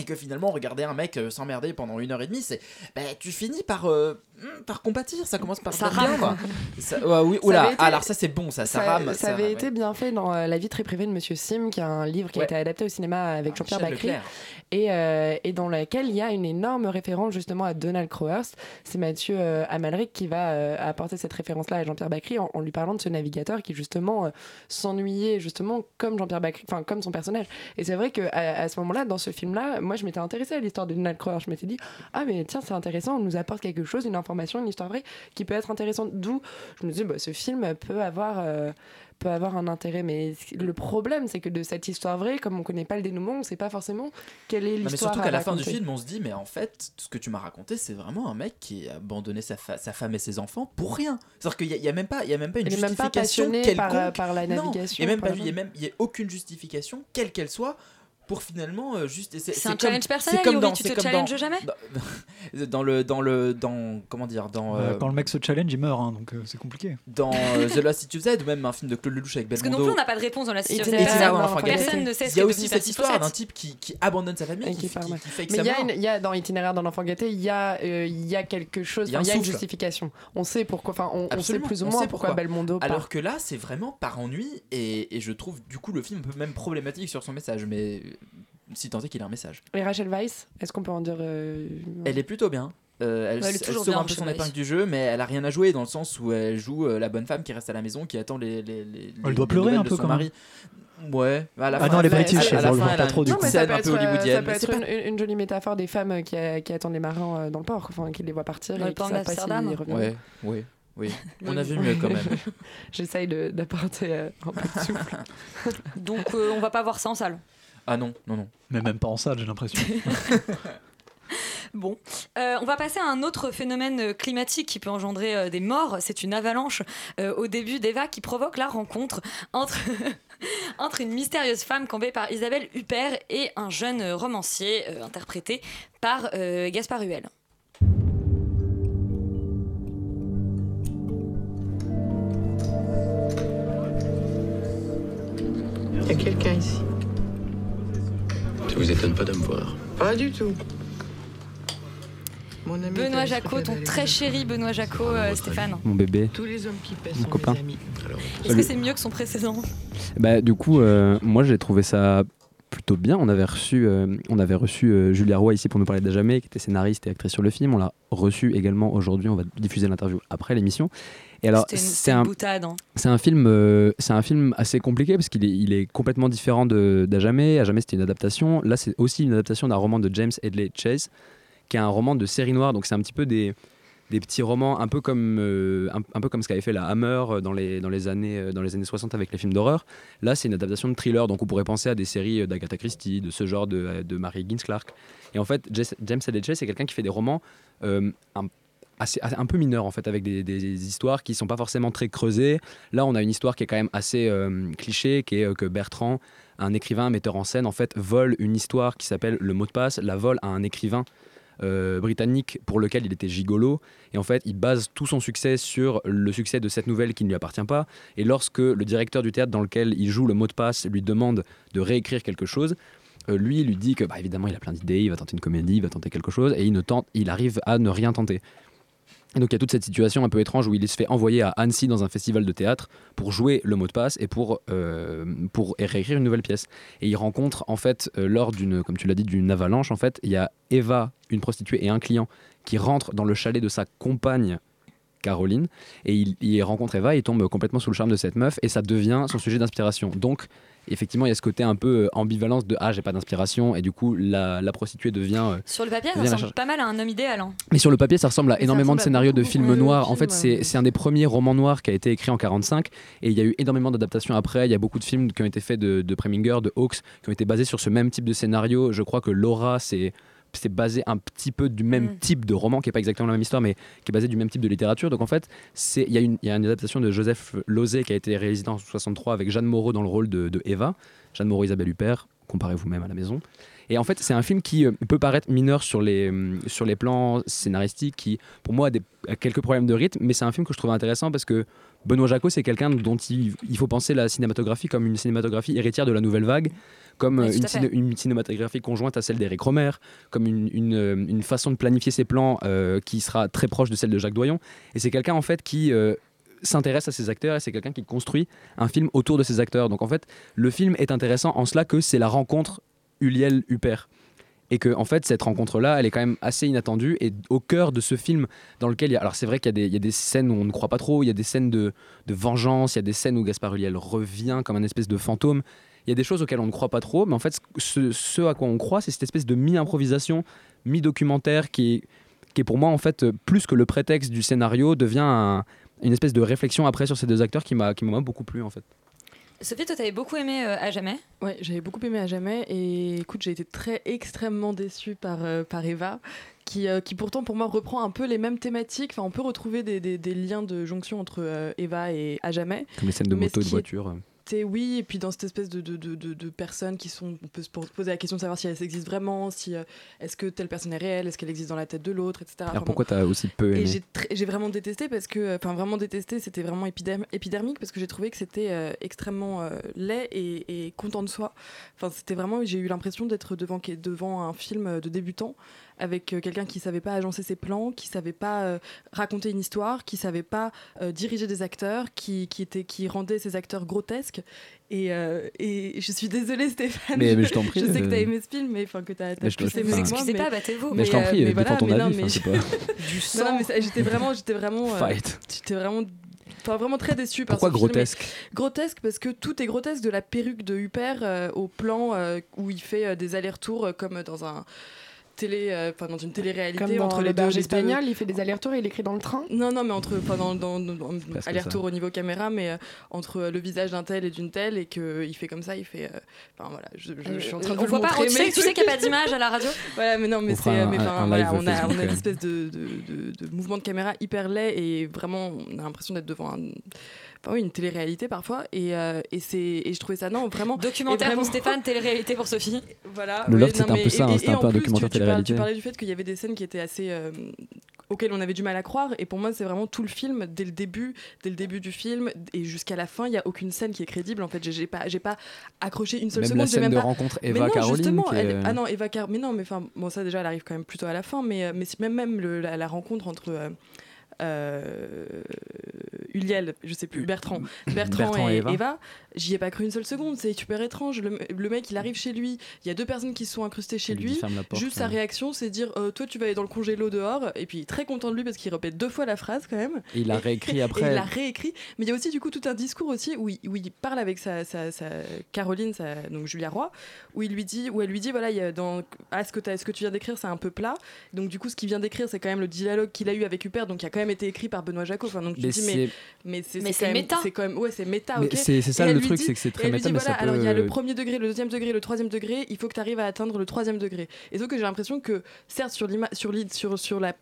que finalement regarder un mec euh, s'emmerder pendant une heure et demie, c'est bah, tu finis par euh, hmm, par compatir. Ça commence par Ça bien, rame. Ça- ouais, oui, Ça oula, été- alors ça c'est bon, ça, ça, rame. ça avait rame, été ouais. bien fait dans euh, La vie très privée de Monsieur Sim, qui est un livre qui a été adapté au cinéma avec Jean-Pierre Michel Bacri. Leclerc. Et, euh, et dans laquelle il y a une énorme référence justement à Donald Crowhurst. C'est Mathieu Amalric qui va apporter cette référence-là à Jean-Pierre Bacri en, en lui parlant de ce navigateur qui justement s'ennuyait justement comme Jean-Pierre Bacri, enfin comme son personnage. Et c'est vrai qu'à à, à ce moment-là, dans ce film-là, moi je m'étais intéressée à l'histoire de Donald Crowhurst. Je m'étais dit, ah mais tiens, c'est intéressant, on nous apporte quelque chose, une information, une histoire vraie qui peut être intéressante. D'où je me dis, bah, ce film peut avoir. euh, peut avoir un intérêt mais le problème c'est que de cette histoire vraie comme on connaît pas le dénouement on sait pas forcément quelle est Non, mais l'histoire surtout qu'à la fin du film, on se dit, mais en fait, ce que tu m'as raconté, c'est vraiment un mec qui a abandonné sa, sa femme et ses enfants pour rien. C'est-à-dire qu'il n'y a, y a même pas, il y a même pas une est même pas justification quelconque. par, euh, par la navigation, il n'y a même pas, la il y a même, il y a aucune justification, quelle qu'elle soit, pour finalement euh, juste. C'est un challenge personnel, Yuri, tu te challenges jamais dans, (laughs) dans le, dans le, dans comment dire, dans. Euh, euh, Quand le mec se challenge, il meurt, hein, donc euh, c'est compliqué. dans euh, The Lost City of Z ou même un film de Claude Lelouch avec Parce que non Belmondo. plus, on n'a pas de réponse dans la dans. Personne ne sait ce Il y a aussi cette histoire d'un type qui, qui abandonne sa famille, Et qui, fake Mais il y, a mort. une- il y a dans Itinéraire dans l'enfant gâté, il y, a, il y a quelque chose, Il y a une justification. On sait pourquoi, enfin, on, sait plus ou moins pourquoi, Belmondo. Alors que là, c'est vraiment par ennui et, et je trouve du coup le film un peu même problématique sur son message, mais si tant est qu'il a un message. Et Rachel Weisz, est-ce qu'on peut en dire euh, Elle est plutôt bien. Euh, elle Ouais, elle sauve un peu son épingle du jeu, mais elle a rien à jouer dans le sens où elle joue euh, la bonne femme qui reste à la maison, qui attend les. les, les Elle les- doit les pleurer un peu son quand mari. Ouais, à la Ah fin, non, elle est fait- british, elle elle pas trop, du coup. Un être, peu euh, ça peut être pas- une, une jolie métaphore des femmes qui, qui attendent les marins euh, dans le port, enfin, qui les voient partir Dans et le qui port savent pas s'ils reviennent. Ouais, oui, oui. On a vu mieux quand même. (laughs) J'essaye de- d'apporter euh, un peu de souffle. (laughs) Donc euh, on va pas voir ça en salle. Ah non, non, non. Mais même pas en salle, j'ai l'impression. (laughs) Bon, Euh, on va passer à un autre phénomène euh, climatique qui peut engendrer euh, des morts. C'est une avalanche euh, au début d'Eva qui provoque la rencontre entre, (laughs) entre une mystérieuse femme campée par Isabelle Huppert et un jeune romancier euh, interprété par euh, Gaspard Huel. Il y a quelqu'un ici. Ça vous étonne pas de me voir Pas du tout. Mon ami Benoît Jacot, ton très chéri Benoît Jacot, euh, Stéphane. Mon bébé. Tous les hommes qui paient Mon sont copain. mes amis. Est-ce que c'est mieux que son précédent? Bah, du coup, euh, moi j'ai trouvé ça plutôt bien. On avait reçu, euh, on avait reçu euh, Julia Roy ici pour nous parler d'Ajamé, qui était scénariste et actrice sur le film. On l'a reçu également aujourd'hui. On va diffuser l'interview après l'émission. Et alors, c'est un, hein. c'est un film, euh, c'est un film assez compliqué parce qu'il est, il est complètement différent de d'Ajamé. Ajamé, c'était une adaptation. Là, c'est aussi une adaptation d'un roman de James Hedley Chase, qui est un roman de série noire. Donc, c'est un petit peu des des petits romans un peu comme euh, un, un peu comme ce qu'avait fait la Hammer euh, dans les dans les années dans les années 60 avec les films d'horreur. Là, c'est une adaptation de thriller, donc on pourrait penser à des séries d'Agatha Christie, de ce genre de, de Mary Higgins Clark. Et en fait, James Hedley Chase, c'est quelqu'un qui fait des romans euh, un, assez, un peu mineurs en fait, avec des, histoires qui sont pas forcément très creusées. Là, on a une histoire qui est quand même assez euh, cliché, qui est euh, que Bertrand, un écrivain, un metteur en scène, en fait, vole une histoire qui s'appelle Le mot de passe, la vole à un écrivain euh, britannique pour lequel il était gigolo. Et en fait, il base tout son succès sur le succès de cette nouvelle qui ne lui appartient pas. Et lorsque le directeur du théâtre dans lequel il joue le mot de passe lui demande de réécrire quelque chose, euh, lui il lui dit que bah, évidemment il a plein d'idées, il va tenter une comédie, il va tenter quelque chose, et il ne tente, il arrive à ne rien tenter. Et donc il y a toute cette situation un peu étrange où il se fait envoyer à Annecy dans un festival de théâtre pour jouer le mot de passe et pour, euh, pour réécrire une nouvelle pièce. Et il rencontre en fait euh, lors d'une, comme tu l'as dit, d'une avalanche, en fait, il y a Eva, une prostituée et un client qui rentrent dans le chalet de sa compagne Caroline et il, il rencontre Eva, il tombe complètement sous le charme de cette meuf et ça devient son sujet d'inspiration. Donc effectivement il y a ce côté un peu euh, ambivalence de ah j'ai pas d'inspiration et du coup la, la prostituée devient euh, Sur le papier, ça ressemble pas mal à un homme idéal. hein. mais sur le papier, ça ressemble à Mais énormément de ressemble scénarios de films noirs. En fait, c'est c'est un des premiers romans noirs qui a été écrit en 45 et il y a eu énormément d'adaptations après. Il y a beaucoup de films qui ont été faits de, de Preminger, de Hawks, qui ont été basés sur ce même type de scénario. Je crois que Laura, c'est c'est basé un petit peu du même Mm. type de roman, qui est pas exactement la même histoire, mais qui est basé du même type de littérature. Donc en fait, il y, a une- y a une adaptation de Joseph Lozé qui a été réalisée en 63 avec Jeanne Moreau dans le rôle de, de Eva. Jeanne Moreau, Isabelle Huppert, comparez vous-même à la maison. Et en fait, c'est un film qui euh, peut paraître mineur sur les, hum, sur les plans scénaristiques, qui pour moi a, des- a quelques problèmes de rythme, mais c'est un film que je trouve intéressant parce que Benoît Jacot, c'est quelqu'un dont il, il faut penser la cinématographie comme une cinématographie héritière de la nouvelle vague, comme Oui, une, ciné- cinématographie conjointe à celle d'Éric Romer, comme une, une, euh, une façon de planifier ses plans euh, qui sera très proche de celle de Jacques Doyon. Et c'est quelqu'un en fait qui euh, s'intéresse à ses acteurs et c'est quelqu'un qui construit un film autour de ses acteurs. Donc en fait, le film est intéressant en cela que c'est la rencontre Uliel-Huppert. Et que en fait cette rencontre-là, elle est quand même assez inattendue et au cœur de ce film dans lequel il y a, alors c'est vrai qu'il y, a des- scènes où on ne croit pas trop, il y a des scènes de, vengeance, il y a des scènes où Gaspard Uliel revient comme un espèce de fantôme. Il y a des choses auxquelles on ne croit pas trop, mais en fait ce, à quoi on croit, c'est cette espèce de mi-improvisation, mi-documentaire qui est, pour moi en fait plus que le prétexte du scénario devient un- une espèce de réflexion après sur ces deux acteurs qui m'a qui m'a beaucoup plu en fait. Sophie, toi, t'avais beaucoup aimé euh, À jamais. Ouais, j'avais beaucoup aimé à jamais et écoute, j'ai été très extrêmement déçue par, euh, par Eva. Qui, euh, qui pourtant pour moi reprend un peu les mêmes thématiques. Enfin, on peut retrouver des, des- des liens de jonction entre euh, Eva et à jamais. Comme les scènes de Mais moto et de est- oui, et puis dans cette espèce de, de, de, de- personnes qui sont. On peut se po- poser la question de savoir si elles existent vraiment, si euh, est-ce que telle personne est réelle, est-ce qu'elle existe dans la tête de l'autre, etc. Enfin, Alors bon. pourquoi t'as aussi peu Et aimé j'ai vraiment détesté parce que, enfin vraiment détesté, c'était vraiment épiderm- épidermique parce que j'ai trouvé que c'était euh, extrêmement euh, laid et, et content de soi. Enfin, c'était vraiment, j'ai eu l'impression d'être devant, devant un film de débutant avec euh, quelqu'un qui savait pas agencer ses plans, qui savait pas euh, raconter une histoire, qui savait pas euh, diriger des acteurs, qui, qui, était, qui rendait ses acteurs grotesques. Et, euh, et je suis désolée Stéphane, Mais- mais je t'en prie, je sais que euh, tu as aimé ce film, mais enfin que tu as, Mais je te- plus aimé que moi, excusez mais- pas, battez-vous. Mais je t'en euh, prie, mais voilà, ton mais non, avis, mais enfin, (laughs) c'est pas- Du non, non, sang. mais j'étais vraiment, j'étais vraiment, euh, Fight. j'étais vraiment, enfin, vraiment très déçue par Pourquoi ce film. grotesque? Et- Grotesque parce que tout est grotesque de la perruque de Huppert euh, au plan euh, où il fait euh, des allers-retours euh, comme dans un télé, euh, enfin dans une télé-réalité Comme dans entre le les deux. berger les deux- espagnol, il fait des allers-retours, il écrit dans le train? non, non, mais entre, enfin, dans, dans, dans- aller-retour au niveau caméra, mais euh, entre euh, le visage d'un tel et d'une telle, et qu'il fait comme ça, il fait. euh, Enfin voilà, je, je- je suis en train de on vous voit le pas, montrer, tu sais, tu sais qu'il n'y a pas d'image à la radio? (laughs) Voilà, mais non, mais On c'est. mais enfin, un voilà, on a, on a une espèce de, de, de- de mouvement de caméra hyper laid et vraiment, on a l'impression d'être devant un. Enfin, oui, une télé-réalité parfois. Et, euh, et, c'est, et je trouvais ça, non, vraiment. Documentaire et vraiment- pour Stéphane, (laughs) télé-réalité pour Sophie. Voilà. Le non, c'était un peu ça, hein, c'était et un peu un documentaire tu- tu parles- télé-réalité. Tu parlais du fait qu'il y avait des scènes qui étaient assez. euh, auxquelles on avait du mal à croire. Et pour moi, c'est vraiment tout le film, dès le début, dès le début du film et jusqu'à la fin, il n'y a aucune scène qui est crédible. En fait, j'ai, j'ai pas, j'ai pas accroché une seule Même seconde. la j'ai scène même de pas- rencontre Mais Eva non, Caroline. justement, qui elle- est- Ah non, Eva Car... Mais non, mais enfin, bon, ça déjà, elle arrive quand même plutôt à la fin. Mais, euh, mais même, même le- la, la rencontre entre. euh, euh, Uliel, je sais plus, Bertrand, Bertrand, Bertrand et et, Eva. Eva, j'y ai pas cru une seule seconde, c'est super étrange. Le, le mec, il arrive chez lui, il y a deux personnes qui se sont incrustées chez Il lui la porte, Juste sa réaction, c'est dire euh, Toi, tu vas aller dans le congélo dehors. Et puis, très content de lui parce qu'il répète deux fois la phrase quand même. Et il a réécrit (laughs) Et après. il l'a réécrit. Mais il y a aussi, du coup, tout un discours aussi où il, où il parle avec sa, sa- sa Caroline, sa- donc Julia Roy, où, il lui dit, où elle lui dit Voilà, il y a dans, ah, ce, que t'as- ce que tu viens d'écrire, c'est un peu plat. Donc, du coup, ce qu'il vient d'écrire, c'est quand même le dialogue qu'il a eu avec Huppert, donc qui a quand même été écrit par Benoît Jacot. Enfin, donc, tu Mais dis, mais, c'est- mais quand même- méta. C'est quand même, ouais, c'est méta, c'est- ça le truc, c'est que c'est très méta, dit, mais voilà, ça alors il y a peut- le premier degré, le deuxième degré, le troisième degré, il faut que tu arrives à atteindre le troisième degré. Et donc, j'ai l'impression que, certes, sur, sur, sur la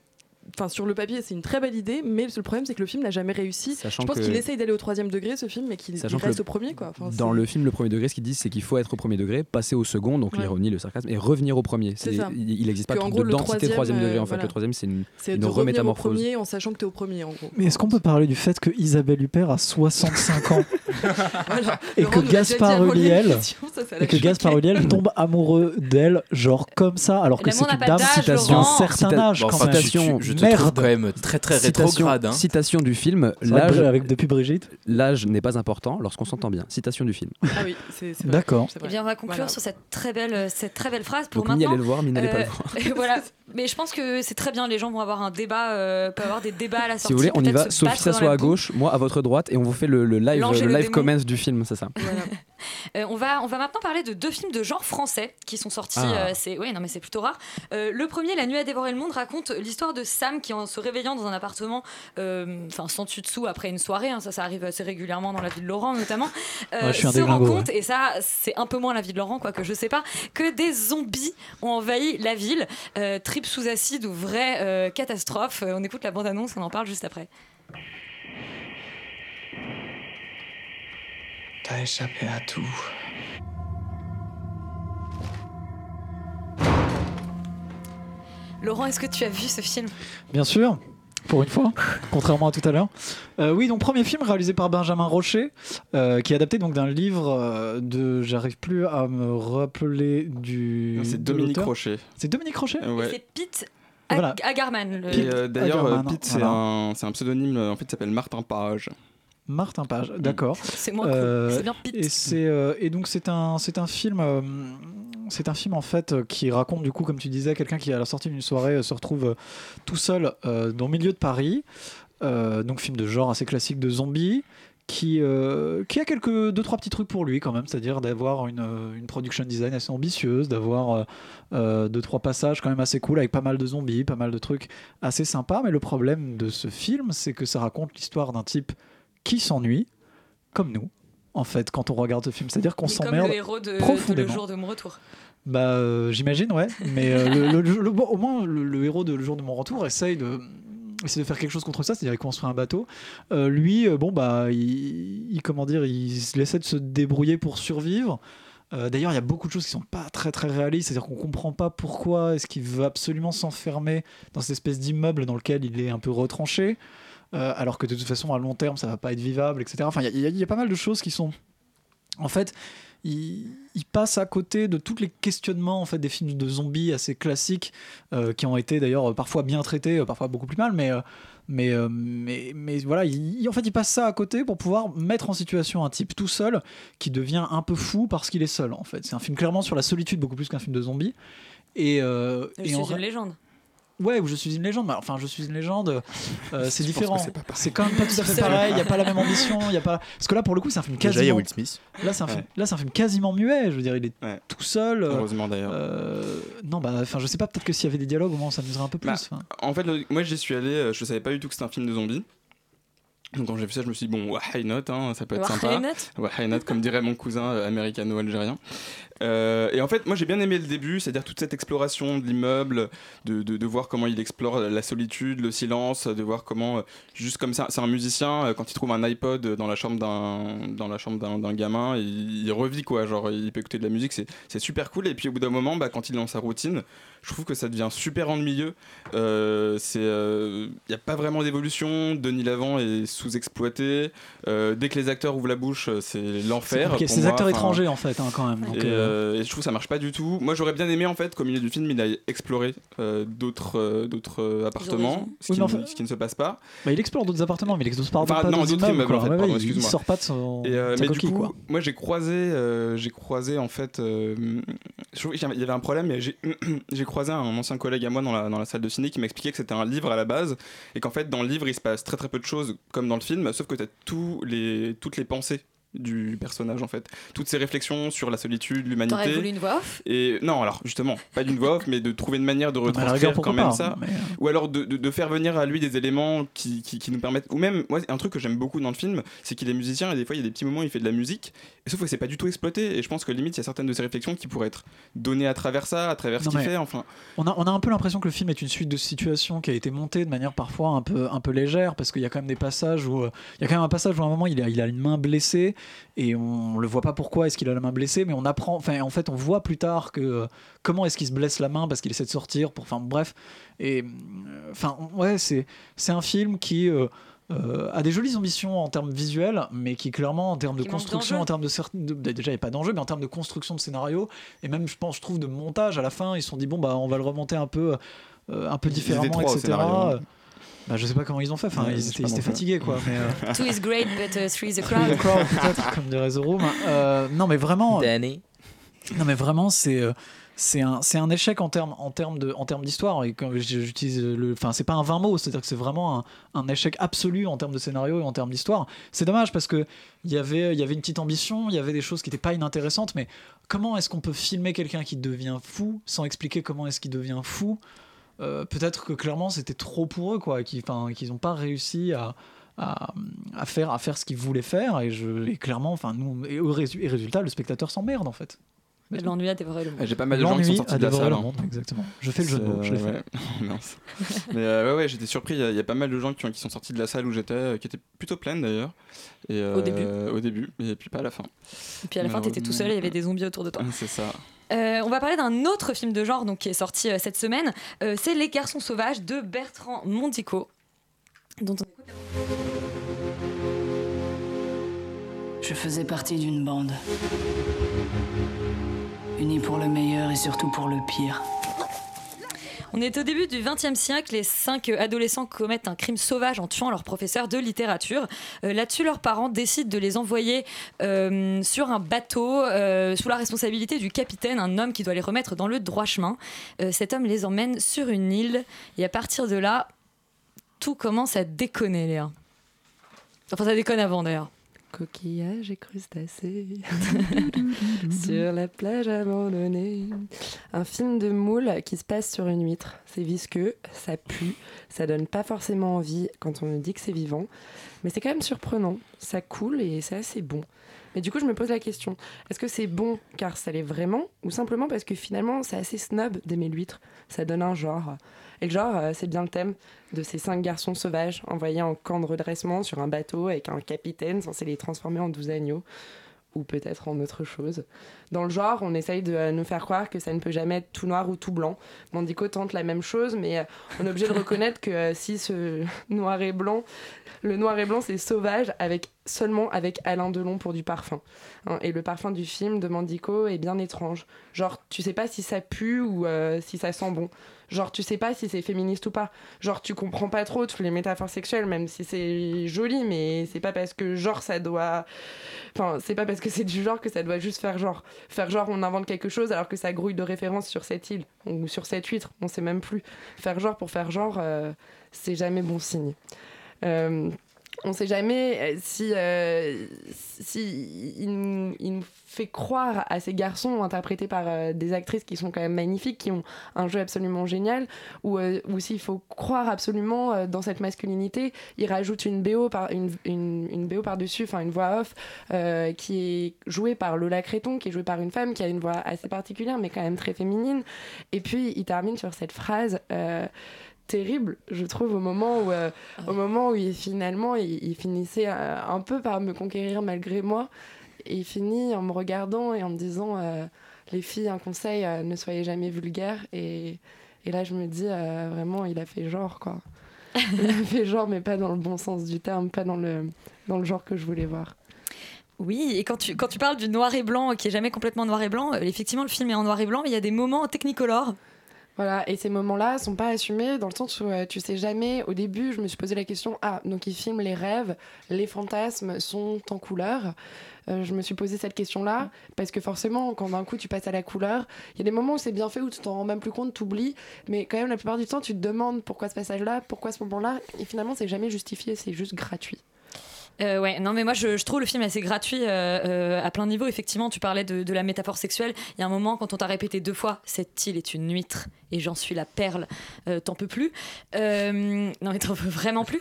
Enfin, sur le papier, c'est une très belle idée, mais le problème, c'est que le film n'a jamais réussi. Sachant je pense qu'il essaye d'aller au troisième degré, ce film, mais qu'il reste le- au premier. Quoi. Enfin, Dans le film, le premier degré, ce qu'ils disent, c'est qu'il faut être au premier degré, passer au second, donc Ouais. l'ironie, le sarcasme, et revenir au premier. Ça. Il n'existe pas de gros, densité troisième, troisième degré. euh, En fait, voilà. le troisième, c'est une, C'est une revenir au remétamorphose. premier en sachant que tu es au premier, en gros. Mais est-ce qu'on peut parler du fait que Isabelle Huppert a 65 ans (laughs) Voilà. et Laurent (laughs) que Gaspard Ulliel et que Gaspard. Ulliel tombe amoureux d'elle genre comme ça alors que c'est une dame d'un certain âge Bon, te Merde. trouve quand même très très Citation, rétrograde. hein. citation du film, l'âge avec depuis Brigitte. l'âge n'est pas important lorsqu'on s'entend bien. Citation du film. Ah oui, c'est D'accord. Eh bien, on va conclure Voilà. sur cette très belle, cette très belle phrase pour Donc, maintenant. allez le voir, Mine n'allez pas le Euh, voir. voilà. (laughs) Mais je pense que c'est très bien. Les gens vont avoir un débat, euh, peuvent avoir des débats à la sortie. Si vous voulez, on y va. Sophie s'assoit à gauche, moi à votre droite, et on vous fait le, le live, le le live commence du film, c'est ça. (laughs) Euh, on, va, on va maintenant parler de deux films de genre français qui sont sortis. Ah. euh, c'est ouais, non mais c'est plutôt rare. Euh, le premier, La nuit a dévoré le monde, raconte l'histoire de Sam qui, en se réveillant dans un appartement, euh, enfin sans dessus dessous après une soirée, hein, ça, ça arrive assez régulièrement dans la vie de Laurent notamment, (laughs) euh, Ouais, se rend compte et ça c'est un peu moins la vie de Laurent quoi que je sais pas que des zombies ont envahi la ville. Euh, trip sous acide ou vraie euh, catastrophe. On écoute la bande annonce, on en parle juste après. T'as échappé à tout. Laurent, est-ce que tu as vu ce film? Bien sûr. pour une fois, contrairement à tout à l'heure. Euh, oui, donc premier film réalisé par Benjamin Rocher, euh, qui est adapté donc d'un livre euh, de, j'arrive plus à me rappeler du. Non, c'est Dominique. Rocher. C'est Dominique Rocher? Ouais. C'est Pete Voilà. Ag- Agarman. le- Et euh, d'ailleurs, Pete, c'est voilà. un, c'est un pseudonyme, en fait, il s'appelle Martin Page. Martin Page, d'accord. C'est moins cool. Euh, C'est bien Pete. Et c'est euh, et donc c'est un c'est un film euh, c'est un film en fait euh, qui raconte du coup comme tu disais quelqu'un qui à la sortie d'une soirée euh, se retrouve euh, tout seul dans le milieu de Paris. Donc film de genre assez classique de zombies qui, qui a quelques deux trois petits trucs pour lui quand même. C'est-à-dire d'avoir une, une production design assez ambitieuse d'avoir deux trois passages quand même assez cool avec pas mal de zombies pas mal de trucs assez sympas. Mais le problème de ce film c'est que ça raconte l'histoire d'un type qui s'ennuie comme nous en fait quand on regarde ce film c'est à dire qu'on s'emmerde le héros de, Le profondément jour de mon retour. bah, euh, j'imagine, ouais. Mais euh, le, le- le- bon, au moins, le, héros de Le jour de mon retour essaye de, de faire quelque chose contre ça, c'est-à-dire il construit un bateau. Euh, lui, bon, bah, il, il- comment dire, il essaie de se débrouiller pour survivre. D'ailleurs, il y a beaucoup de choses qui sont pas très très réalistes, c'est-à-dire qu'on comprend pas pourquoi est-ce qu'il veut absolument s'enfermer dans cette espèce d'immeuble dans lequel il est un peu retranché, alors que de toute façon à long terme ça va pas être vivable, etc. Enfin, il y a- y, y pas mal de choses qui sont, en fait, il, il passe à côté de tous les questionnements en fait des films de zombies assez classiques euh, qui ont été d'ailleurs euh, parfois bien traités, euh, parfois beaucoup plus mal, mais euh, mais, euh, mais mais voilà, il, il- en fait il passe ça à côté pour pouvoir mettre en situation un type tout seul qui devient un peu fou parce qu'il est seul en fait. C'est un film clairement sur la solitude beaucoup plus qu'un film de zombies. Et, euh, en une légende. Ouais, ou je suis une légende. mais Enfin, je suis une légende. euh, (laughs) c'est différent. c'est quand même pas tout à (laughs) fait pareil. Il y a pas la même ambition. Il y a pas. Parce que là, pour le coup, c'est un film Déjà, quasiment. il y a Will Smith. Là, c'est un film. Ouais. Là, c'est un film quasiment muet. Je veux dire, il est Ouais. tout seul. euh, Heureusement d'ailleurs. euh, non, bah, enfin, je sais pas. Peut-être que s'il y avait des dialogues, au moins, on s'amuserait un peu plus. Bah, enfin. En fait, le- moi j'y suis allé, je savais pas du tout que c'était un film de zombies. Donc quand j'ai vu ça, je me suis dit, bon, why not, hein, ça peut être Why sympa. not? Why not, comme dirait mon cousin euh, américano-algérien. Euh, et en fait, moi j'ai bien aimé le début, c'est-à-dire toute cette exploration de l'immeuble, de, de, de voir comment il explore la solitude, le silence, de voir comment, euh, juste comme ça, c'est un musicien, euh, quand il trouve un iPod dans la chambre d'un, dans la chambre d'un, d'un gamin, il, il revit quoi, genre il peut écouter de la musique, c'est, super cool. Et puis au bout d'un moment, bah, quand il est dans sa routine, je trouve que ça devient super ennuyeux. Euh, c'est, il n'y a pas vraiment d'évolution. Denis Lavant est sous-exploité. Euh, dès que les acteurs ouvrent la bouche, euh, c'est l'enfer. C'est des moi. acteurs étrangers en fait, hein, quand même. Donc, et, euh, et je trouve que ça marche pas du tout. Moi, j'aurais bien aimé en fait qu'au milieu du film, il aille explorer euh, d'autres euh, d'autres euh, appartements, ce qui, Oui, ne- fait- ce qui ne se passe pas. bah, il explore d'autres appartements, mais il explore Enfin, pas non, d'autres immeubles. immeubles, quoi. en fait, Ouais, pardon, ouais, il- il sort pas de son. Et, euh, de du coup, quoi. moi j'ai croisé, euh, j'ai croisé en fait, euh, je trouvais qu'il y avait un problème. mais J'ai (clears throat) j'ai croisé un ancien collègue à moi dans la, dans la salle de ciné qui m'expliquait que c'était un livre à la base et qu'en fait dans le livre il se passe très très peu de choses comme dans le film, sauf que tu as tous les, toutes les pensées du personnage en fait, toutes ses réflexions sur la solitude, l'humanité. T'aurais voulu une voix off? Et non, alors justement, pas d'une voix off, mais de trouver une manière de retranscrire quand même pas, ça. mais, euh, Ou alors de, de- de faire venir à lui des éléments qui, qui, qui nous permettent. Ou même, moi, un truc que j'aime beaucoup dans le film, c'est qu'il est musicien et des fois, il y a des petits moments où il fait de la musique. Et sauf que c'est pas du tout exploité. Et je pense que limite, il y a certaines de ses réflexions qui pourraient être données à travers ça, à travers ce qu'il fait. Enfin, On a, on a un peu l'impression que le film est une suite de situations qui a été montée de manière parfois un peu, un peu légère, parce qu'il y a quand même des passages où. euh, Il y a quand même un passage où à un moment il a, il a une main blessée, et on le voit pas pourquoi est-ce qu'il a la main blessée, mais on apprend. Enfin, en fait, on voit plus tard que. euh, comment est-ce qu'il se blesse la main parce qu'il essaie de sortir, pour. Enfin, bref. Et. Enfin, ouais, c'est c'est un film qui. euh, euh, a des jolies ambitions en termes visuels, mais qui clairement en termes de construction, en termes de, de- déjà il n'y a pas d'enjeu, mais en termes de construction de scénario et même je pense, je trouve de montage à la fin, ils se sont dit bon bah on va le remonter un peu, euh, un peu différemment, etc. Euh, Bah, je sais pas comment ils ont fait, enfin Ouais, ils étaient, fatigués quoi. Mais, euh, (laughs) Two is great, but uh, three is a The crowd. Crowd, peut-être, comme dirait The Room. Euh, non mais vraiment. Danny. Non mais vraiment c'est euh, c'est un, c'est un échec en termes en termes de en termes d'histoire et quand j'utilise le enfin c'est pas un 20 mots c'est-à-dire que c'est vraiment un, un échec absolu en termes de scénario et en termes d'histoire c'est dommage parce que il y avait il y avait une petite ambition il y avait des choses qui n'étaient pas inintéressantes mais comment est-ce qu'on peut filmer quelqu'un qui devient fou sans expliquer comment est-ce qu'il devient fou Euh, peut-être que clairement c'était trop pour eux quoi qu'ils enfin qu'ils n'ont pas réussi à à, à faire à faire ce qu'ils voulaient faire et je et clairement enfin nous et, résultat le spectateur s'emmerde en fait L'ennui a dévoré le monde. j'ai pas mal de gens qui sont L'ennui sortis de la salle. le hein. monde, exactement. Je fais le jeu de mots, C'est- je l'ai fait. (laughs) Mince. Mais euh, ouais, ouais, j'étais surpris. Il y a- il y, a pas mal de gens qui, ont- qui sont sortis de la salle où j'étais, euh, qui étaient plutôt pleines d'ailleurs. Et, Au début. Au début, et puis pas à la fin. Et puis à la fin, t'étais tout seul et il y avait des zombies autour de toi. (laughs) C'est ça. Euh, on va parler d'un autre film de genre qui est sorti euh, cette semaine. Euh, c'est Les Garçons Sauvages de Bertrand on Je faisais partie d'une bande. Unie pour le meilleur et surtout pour le pire. On est au début du XXe siècle. Les cinq adolescents commettent un crime sauvage en tuant leur professeur de littérature. Euh, Là-dessus, leurs parents décident de les envoyer euh, sur un bateau euh, sous la responsabilité du capitaine, un homme qui doit les remettre dans le droit chemin. Cet homme les emmène sur une île et à partir de là, tout commence à déconner, Léa. Enfin, ça déconne avant d'ailleurs. Coquillage et crustacés (laughs) sur la plage abandonnée. Un film de moule qui se passe sur une huître. C'est visqueux, ça pue, ça donne pas forcément envie quand on nous dit que c'est vivant, mais c'est quand même surprenant. Ça coule et c'est assez bon. Mais du coup, je me pose la question est-ce que c'est bon car ça l'est vraiment ou simplement parce que finalement c'est assez snob d'aimer l'huître? Ça donne un genre. Et le genre, euh, c'est bien le thème de ces cinq garçons sauvages envoyés en camp de redressement sur un bateau avec un capitaine censé les transformer en douze agneaux ou peut-être en autre chose. Dans le genre, on essaye de euh, nous faire croire que ça ne peut jamais être tout noir ou tout blanc. Mandico tente la même chose, mais euh, on est obligé de reconnaître que si ce (laughs) noir et blanc, le noir et blanc c'est sauvage avec seulement avec Alain Delon pour du parfum. Hein, et le parfum du film de Mandico est bien étrange. Genre, tu sais pas si ça pue ou si ça sent bon. Genre, tu sais pas si c'est féministe ou pas. Genre, tu comprends pas trop toutes les métaphores sexuelles, même si c'est joli, mais c'est pas parce que genre ça doit. Enfin, c'est pas parce que c'est du genre que ça doit juste faire genre. Faire genre, on invente quelque chose alors que ça grouille de références sur cette île ou sur cette huître, on sait même plus. Faire genre pour faire genre, euh, c'est jamais bon signe. Euh, on sait jamais euh, si, si fait croire à ces garçons interprétés par euh, des actrices qui sont quand même magnifiques, qui ont un jeu absolument génial, ou, euh, s'il faut croire absolument euh, dans cette masculinité, il rajoute une BO par une, une, une BO par dessus, enfin une voix off euh, qui est jouée par Lola Créton, qui est jouée par une femme qui a une voix assez particulière, mais quand même très féminine. Et puis il termine sur cette phrase. terrible, je trouve, au moment où, euh, au moment où il, finalement il, il finissait euh, un peu par me conquérir malgré moi. Et il finit en me regardant et en me disant euh, Les filles, un conseil, euh, ne soyez jamais vulgaires. Et, et là, je me dis euh, Vraiment, il a fait genre, quoi. (laughs) il a fait genre, mais pas dans le bon sens du terme, pas dans le, dans le genre que je voulais voir. Oui, et quand tu, quand tu parles du noir et blanc, qui est jamais complètement noir et blanc, effectivement, le film est en noir et blanc, mais il y a des moments technicolores. Voilà, et ces moments-là sont pas assumés dans le sens où euh, tu sais jamais. Au début, je me suis posé la question ah, donc ils filment les rêves, les fantasmes sont en couleur? Euh, je me suis posé cette question-là parce que forcément, quand d'un coup tu passes à la couleur, il y a des moments où c'est bien fait où tu t'en rends même plus compte, t'oublies, mais quand même la plupart du temps, tu te demandes pourquoi ce passage-là, pourquoi ce moment-là, et finalement, c'est jamais justifié, c'est juste gratuit. Euh, ouais, non, mais moi je, je trouve le film assez gratuit euh, euh, à plein niveau. Effectivement, tu parlais de, de la métaphore sexuelle. Il y a un moment, quand on t'a répété deux fois, cette île est une huître et j'en suis la perle, t'en peux plus. Non, mais t'en peux vraiment plus.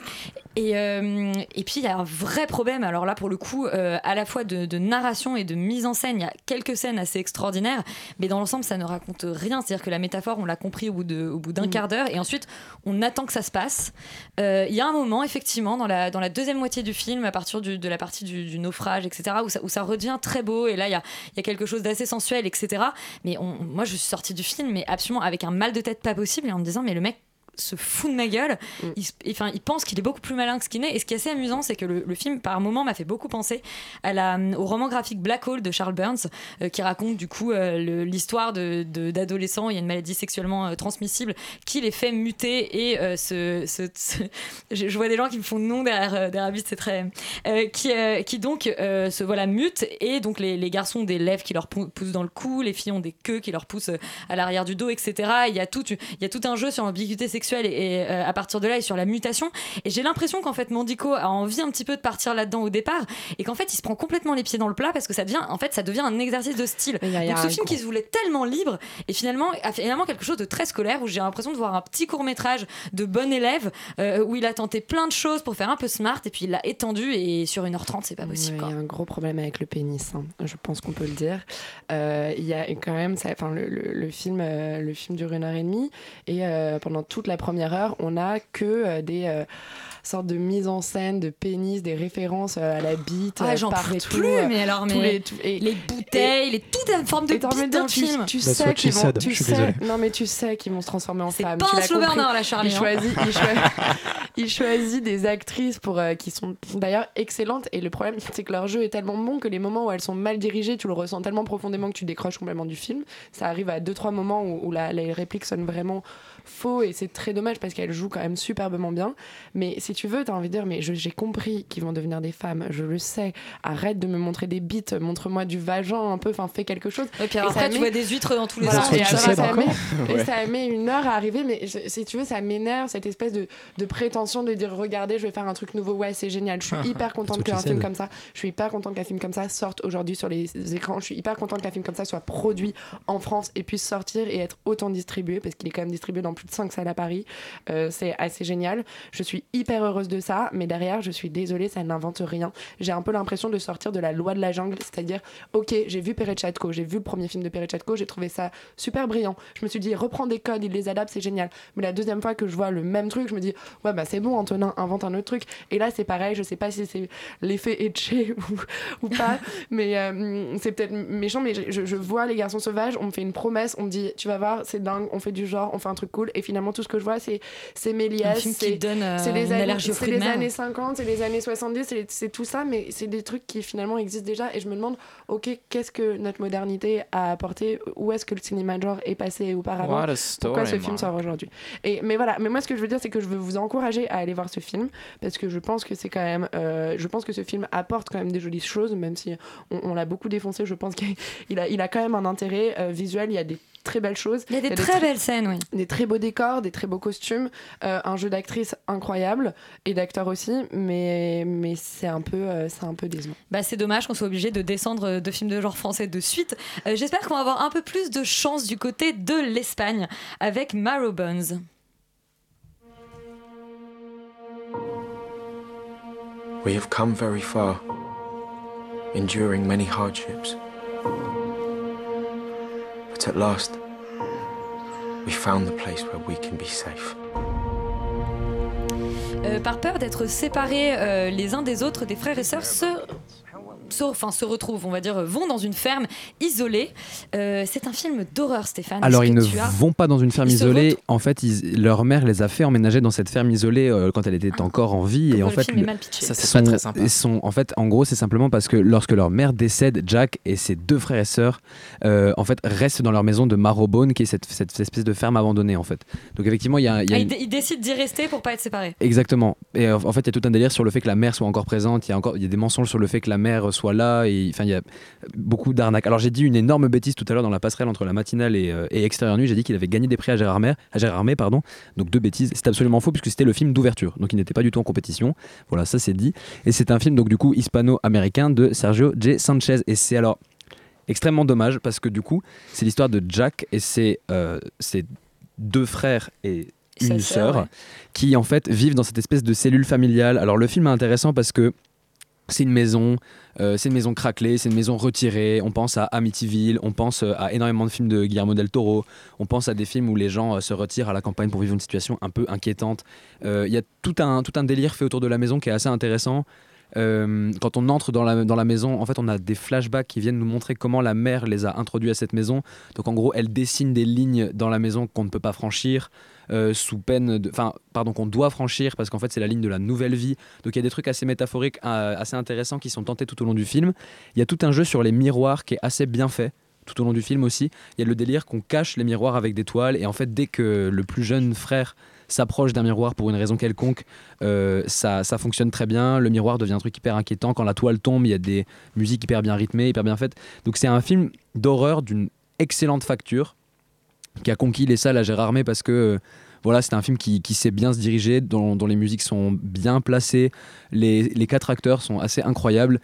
Et, et puis il y a un vrai problème, alors là pour le coup, à la fois de, de narration et de mise en scène. Il y a quelques scènes assez extraordinaires, mais dans l'ensemble, ça ne raconte rien. C'est-à-dire que la métaphore, on l'a compris au bout de- au bout d'un Mm. quart d'heure et ensuite on attend que ça se passe. Il y a un moment, effectivement, dans la, dans la deuxième moitié du film, à partir de la partie du, naufrage, etc., où ça, où ça redevient très beau, et là, il y a, quelque chose d'assez sensuel, etc. Mais moi, je suis sortie du film, mais absolument avec un mal de tête pas possible, et en me disant, mais le mec se fout de ma gueule. Il, se- enfin, il pense qu'il est beaucoup plus malin que ce qu'il n'est. Et ce qui est assez amusant, c'est que le, le film, par moment, m'a fait beaucoup penser à la, au roman graphique Black Hole de Charles Burns, euh, qui raconte du coup euh, l'histoire de- de- d'adolescents. Il y a une maladie sexuellement euh, transmissible qui les fait muter et (laughs) je, je vois des gens qui me font non derrière, derrière c'est très. qui, qui donc se voilà mutent et donc les, les garçons ont des lèvres qui leur pou- poussent dans le cou, les filles ont des queues qui leur poussent à l'arrière du dos, etc. Il y a tout, il y a tout un jeu sur l'ambiguïté sexuelle et, et, euh, à partir de là et sur la mutation. Et j'ai l'impression qu'en fait Mandico a envie un petit peu de partir là-dedans au départ et qu'en fait il se prend complètement les pieds dans le plat parce que ça devient, en fait, ça devient un exercice de style. y a Donc ce film qui se voulait tellement libre et finalement a finalement quelque chose de très scolaire où j'ai l'impression de voir un petit court métrage de bon élève euh, où il a tenté plein de choses pour faire un peu smart et puis il l'a étendu et sur 1h30 c'est pas possible. Ouais. Il y a un gros problème avec le pénis, hein. je pense qu'on peut le dire. Euh, Il y a quand même, enfin, le, le- le film, euh, le film dure une heure et demie et euh, pendant toute la première heure, on n'a que euh, des sortes de mise en scène de pénis, des références euh, à la bite. Ah, euh, j'en partout, plus, mais alors, mais les, tous- et- les et bouteille, et tout est en forme de bite d'un tu, film. tu That's sais qu'ils vont, said, tu sais, non mais tu sais qu'ils vont se transformer en pas tu un slow compris. burner, là, Charlie, Il hein. choisit, il choi- (laughs) il choisit des actrices pour euh, qui sont d'ailleurs excellentes et le problème c'est que leur jeu est tellement bon que les moments où elles sont mal dirigées, tu le ressens tellement profondément que tu décroches complètement du film. Ça arrive à deux trois moments où, où la- les répliques sonnent vraiment faux et c'est très dommage parce qu'elles jouent quand même superbement bien. Mais si tu veux, t'as envie de dire mais j'ai compris qu'ils vont devenir des femmes, je le sais. Arrête de me montrer des bites, montre-moi du vagin un peu, enfin fais quelque chose. Et puis alors Et après, tu met- vois des huîtres dans tous les Voilà, sens. what et ça met- Ouais. et ça met une heure à arriver, mais je- si tu veux, ça m'énerve cette espèce de, de prétention de dire regardez, je vais faire un truc nouveau, ouais, c'est génial. Je suis hyper contente qu'un film comme ça, je suis hyper contente qu'un film comme ça sorte aujourd'hui sur les écrans. Je suis hyper contente qu'un film comme ça soit produit en France et puisse sortir et être autant distribué parce qu'il est quand même distribué dans plus de 5 salles à Paris. Euh, c'est assez génial. Je suis hyper heureuse de ça, mais derrière, je suis désolée, ça n'invente rien. J'ai un peu l'impression de sortir de la loi de la jungle, c'est-à-dire, ok, j'ai vu Perechatko, j'ai vu le premier film de Perechatko, j'ai trouvé ça super brillant. Je me suis dit, reprends des codes, il les adapte, c'est génial. Mais la deuxième fois que je vois le même truc, je me dis, ouais, bah c'est bon, Antonin, invente un autre truc. Et là, c'est pareil, je sais pas si c'est l'effet etché (laughs) ou, ou pas, (laughs) mais euh, c'est peut-être méchant, mais je, vois les garçons sauvages, on me fait une promesse, on me dit, tu vas voir, c'est dingue, on fait du genre, on fait un truc cool, et finalement, tout ce que je vois, c'est c'est Méliès, c'est euh, les, c'est les années 50, c'est les années 70, c'est tout ça, mais c'est des trucs qui finalement existent déjà. Et je me demande, ok, qu'est-ce que notre modernité a apporté? Où est-ce que le cinéma de genre est passé auparavant? What a Pourquoi story, ce film sort aujourd'hui? Et mais voilà, mais moi ce que je veux dire, c'est que je veux vous encourager à aller voir ce film parce que je pense que c'est quand même, euh, je pense que ce film apporte quand même des jolies choses, même si on, on l'a beaucoup défoncé. Je pense qu'il il a, il a quand même un intérêt euh, visuel. Il y a des très belles choses. Il y a des très belles scènes, oui. Des très beaux décors, des très beaux costumes, euh, un jeu d'actrice incroyable et d'acteurs aussi, mais, mais c'est un, peu, euh, c'est un peu décevant. Bah, c'est dommage qu'on soit obligé de descendre de films de genre français de suite. Euh, J'espère qu'on va avoir un peu plus de chance du côté de l'Espagne avec Marrow Bones. We have come very far, enduring many hardships. At last, we found the place where we can be safe. Euh, par peur d'être séparés euh, les uns des autres, des frères et sœurs se, se, enfin, se retrouvent, on va dire, vont dans une ferme isolée. Euh, c'est un film d'horreur, Stéphane. Alors ils ne as- vont pas dans une ferme Ils isolée. En fait, ils- leur mère les a fait emménager dans cette ferme isolée euh, quand elle était encore en vie. et en le fait, film est mal pitché. Ça, c'est pas très sympa. ils sont- en fait, en gros, c'est simplement parce que lorsque leur mère décède, Jack et ses deux frères et sœurs, euh, en fait, restent dans leur maison de Marrowbone, qui est cette, cette espèce de ferme abandonnée, en fait. Donc effectivement, il y a, il y a Ah, une- ils, dé- ils décident d'y rester pour pas être séparés. Exactement. Et en fait, il y a tout un délire sur le fait que la mère soit encore présente. Il y a encore, il y a des mensonges sur le fait que la mère soit là. Et enfin, il y a beaucoup d'arnaques. Alors, j'ai dit une énorme bêtise tout à l'heure dans la passerelle entre la matinale et, euh, et Extérieur Nuit. J'ai dit qu'il avait gagné des prix à Gérard Armé, à Gérard Armé, pardon. Donc deux bêtises. C'est absolument faux puisque c'était le film d'ouverture. Donc il n'était pas du tout en compétition. Voilà, ça c'est dit. Et c'est un film donc du coup hispano-américain de Sergio J. Sanchez. Et c'est alors extrêmement dommage parce que du coup, c'est l'histoire de Jack et ses, euh, ses deux frères et une sœur, sœur ouais. qui en fait vivent dans cette espèce de cellule familiale. Alors le film est intéressant parce que c'est une maison, euh, c'est une maison craquelée, c'est une maison retirée. On pense à Amityville, on pense euh, à énormément de films de Guillermo del Toro, on pense à des films où les gens euh, se retirent à la campagne pour vivre une situation un peu inquiétante. Il y a tout un, tout un délire fait autour de la maison qui est assez intéressant. Quand on entre dans la, dans la maison, en fait, on a des flashbacks qui viennent nous montrer comment la mère les a introduits à cette maison. Donc, en gros, elle dessine des lignes dans la maison qu'on ne peut pas franchir, euh, sous peine de. Enfin, pardon, qu'on doit franchir parce qu'en fait, c'est la ligne de la nouvelle vie. Donc, il y a des trucs assez métaphoriques, euh, assez intéressants qui sont tentés tout au long du film. Il y a tout un jeu sur les miroirs qui est assez bien fait tout au long du film aussi. Il y a le délire qu'on cache les miroirs avec des toiles et en fait dès que le plus jeune frère s'approche d'un miroir pour une raison quelconque, euh, ça, ça fonctionne très bien. Le miroir devient un truc hyper inquiétant. Quand la toile tombe, il y a des musiques hyper bien rythmées, hyper bien faites. Donc c'est un film d'horreur d'une excellente facture qui a conquis les salles à Gérard Armé parce que euh, voilà, c'est un film qui, qui sait bien se diriger, dont, dont les musiques sont bien placées, les, les quatre acteurs sont assez incroyables.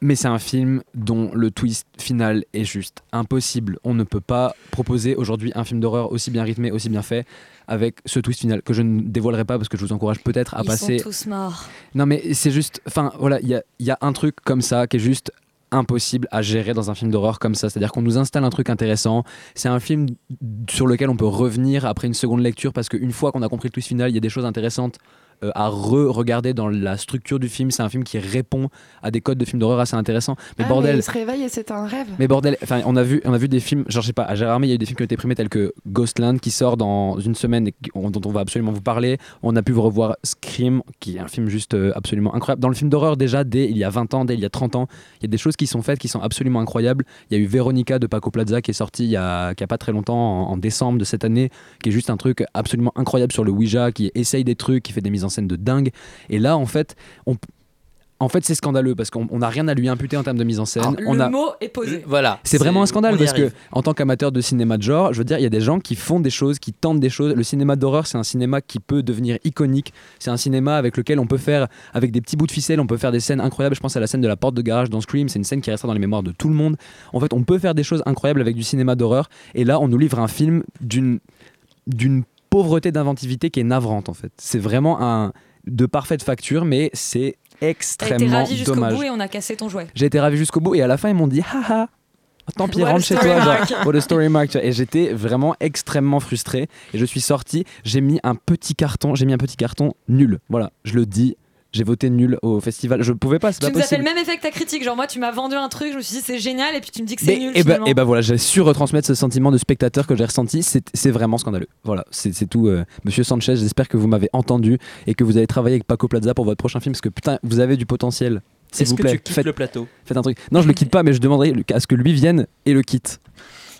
Mais c'est un film dont le twist final est juste impossible. On ne peut pas proposer aujourd'hui un film d'horreur aussi bien rythmé, aussi bien fait, avec ce twist final que je ne dévoilerai pas parce que je vous encourage peut-être à Ils passer. sont tous morts. Non, mais c'est juste. Enfin, voilà, il y a, il y a un truc comme ça qui est juste impossible à gérer dans un film d'horreur comme ça. C'est-à-dire qu'on nous installe un truc intéressant. C'est un film sur lequel on peut revenir après une seconde lecture parce qu'une fois qu'on a compris le twist final, il y a des choses intéressantes euh, à re-regarder dans la structure du film. C'est un film qui répond à des codes de films d'horreur assez intéressants. Mais Ah, bordel, il se réveille et c'est un rêve. mais bordel, enfin, on a vu, on a vu des films, genre je sais pas, à Gérardmer, il y a eu des films qui ont été primés tels que Ghostland qui sort dans une semaine et qui- on- dont on va absolument vous parler. On a pu vous revoir Scream, qui est un film juste euh, absolument incroyable. Dans le film d'horreur déjà, dès il y a 20 ans, dès il y a 30 ans, il y a des choses qui sont faites qui sont absolument incroyables. Il y a eu Veronica de Paco Plaza qui est sorti il y a, qui a pas très longtemps, en, en décembre de cette année, qui est juste un truc absolument incroyable sur le Ouija, qui essaye des trucs, qui fait des mises en scène de dingue. Et là, en fait, on en fait, c'est scandaleux parce qu'on on n'a rien à lui imputer en termes de mise en scène. on le a, mot est posé. Voilà. c'est vraiment un scandale parce que, en tant qu'amateur de cinéma de genre, je veux dire, il y a des gens qui font des choses, qui tentent des choses. Le cinéma d'horreur, c'est un cinéma qui peut devenir iconique. C'est un cinéma avec lequel on peut faire, avec des petits bouts de ficelle, on peut faire des scènes incroyables. Je pense à la scène de la porte de garage dans Scream. C'est une scène qui restera dans les mémoires de tout le monde. En fait, on peut faire des choses incroyables avec du cinéma d'horreur. Et là, on nous livre un film d'une d'une pauvreté d'inventivité qui est navrante en fait. C'est vraiment un de parfaite facture, mais c'est T'as été extrêmement ravi jusqu'au dommage. bout et on a cassé ton jouet. J'ai été ravi jusqu'au bout et à la fin ils m'ont dit haha. Tant pis, rentre chez toi, genre, what a story mark. Et j'étais vraiment extrêmement frustré. Et je suis sorti, j'ai mis un petit carton, j'ai mis un petit carton nul. Voilà, je le dis, j'ai voté nul au festival. Je pouvais pas, c'est Tu pas nous as fait possible. le même effet que ta critique. Genre, moi, tu m'as vendu un truc, je me suis dit c'est génial, et puis tu me dis que c'est nul. et, bah, finalement. et bah voilà, j'ai su retransmettre ce sentiment de spectateur que j'ai ressenti. C'est vraiment scandaleux. Voilà, c'est tout. euh, Monsieur Sanchez, j'espère que vous m'avez entendu et que vous allez travailler avec Paco Plaza pour votre prochain film parce que putain, vous avez du potentiel. S'il vous que plaît, tu quittes faites, le plateau faites un truc. Non, je le quitte pas, mais je demanderai à ce que lui vienne et le quitte.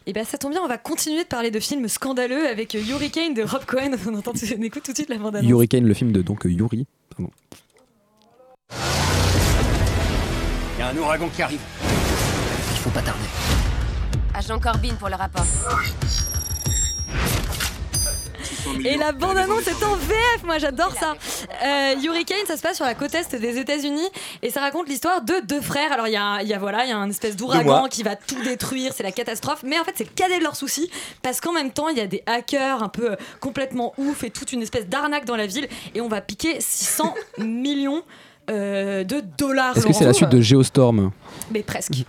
Et bien ça tombe bien, on va continuer de parler de films scandaleux avec Hurricane de Rob Cohen. (laughs) On, entend, on écoute tout de suite la bande-annonce. Hurricane, le film de donc Yuri. Pardon. Il y a un ouragan qui arrive. Il faut pas tarder. Agent Corbin pour le rapport. Et la bande-annonce est en VF, moi j'adore ça. Euh, Hurricane, ça se passe sur la côte est des États-Unis et ça raconte l'histoire de deux frères. Alors il y a, y voilà, il y a un espèce d'ouragan qui va tout détruire, c'est la catastrophe. Mais en fait, c'est le cadet de leurs soucis parce qu'en même temps, il y a des hackers un peu euh, complètement ouf et toute une espèce d'arnaque dans la ville et on va piquer 600 (laughs) millions euh, de dollars. Est-ce que c'est la suite de Geostorm Mais presque.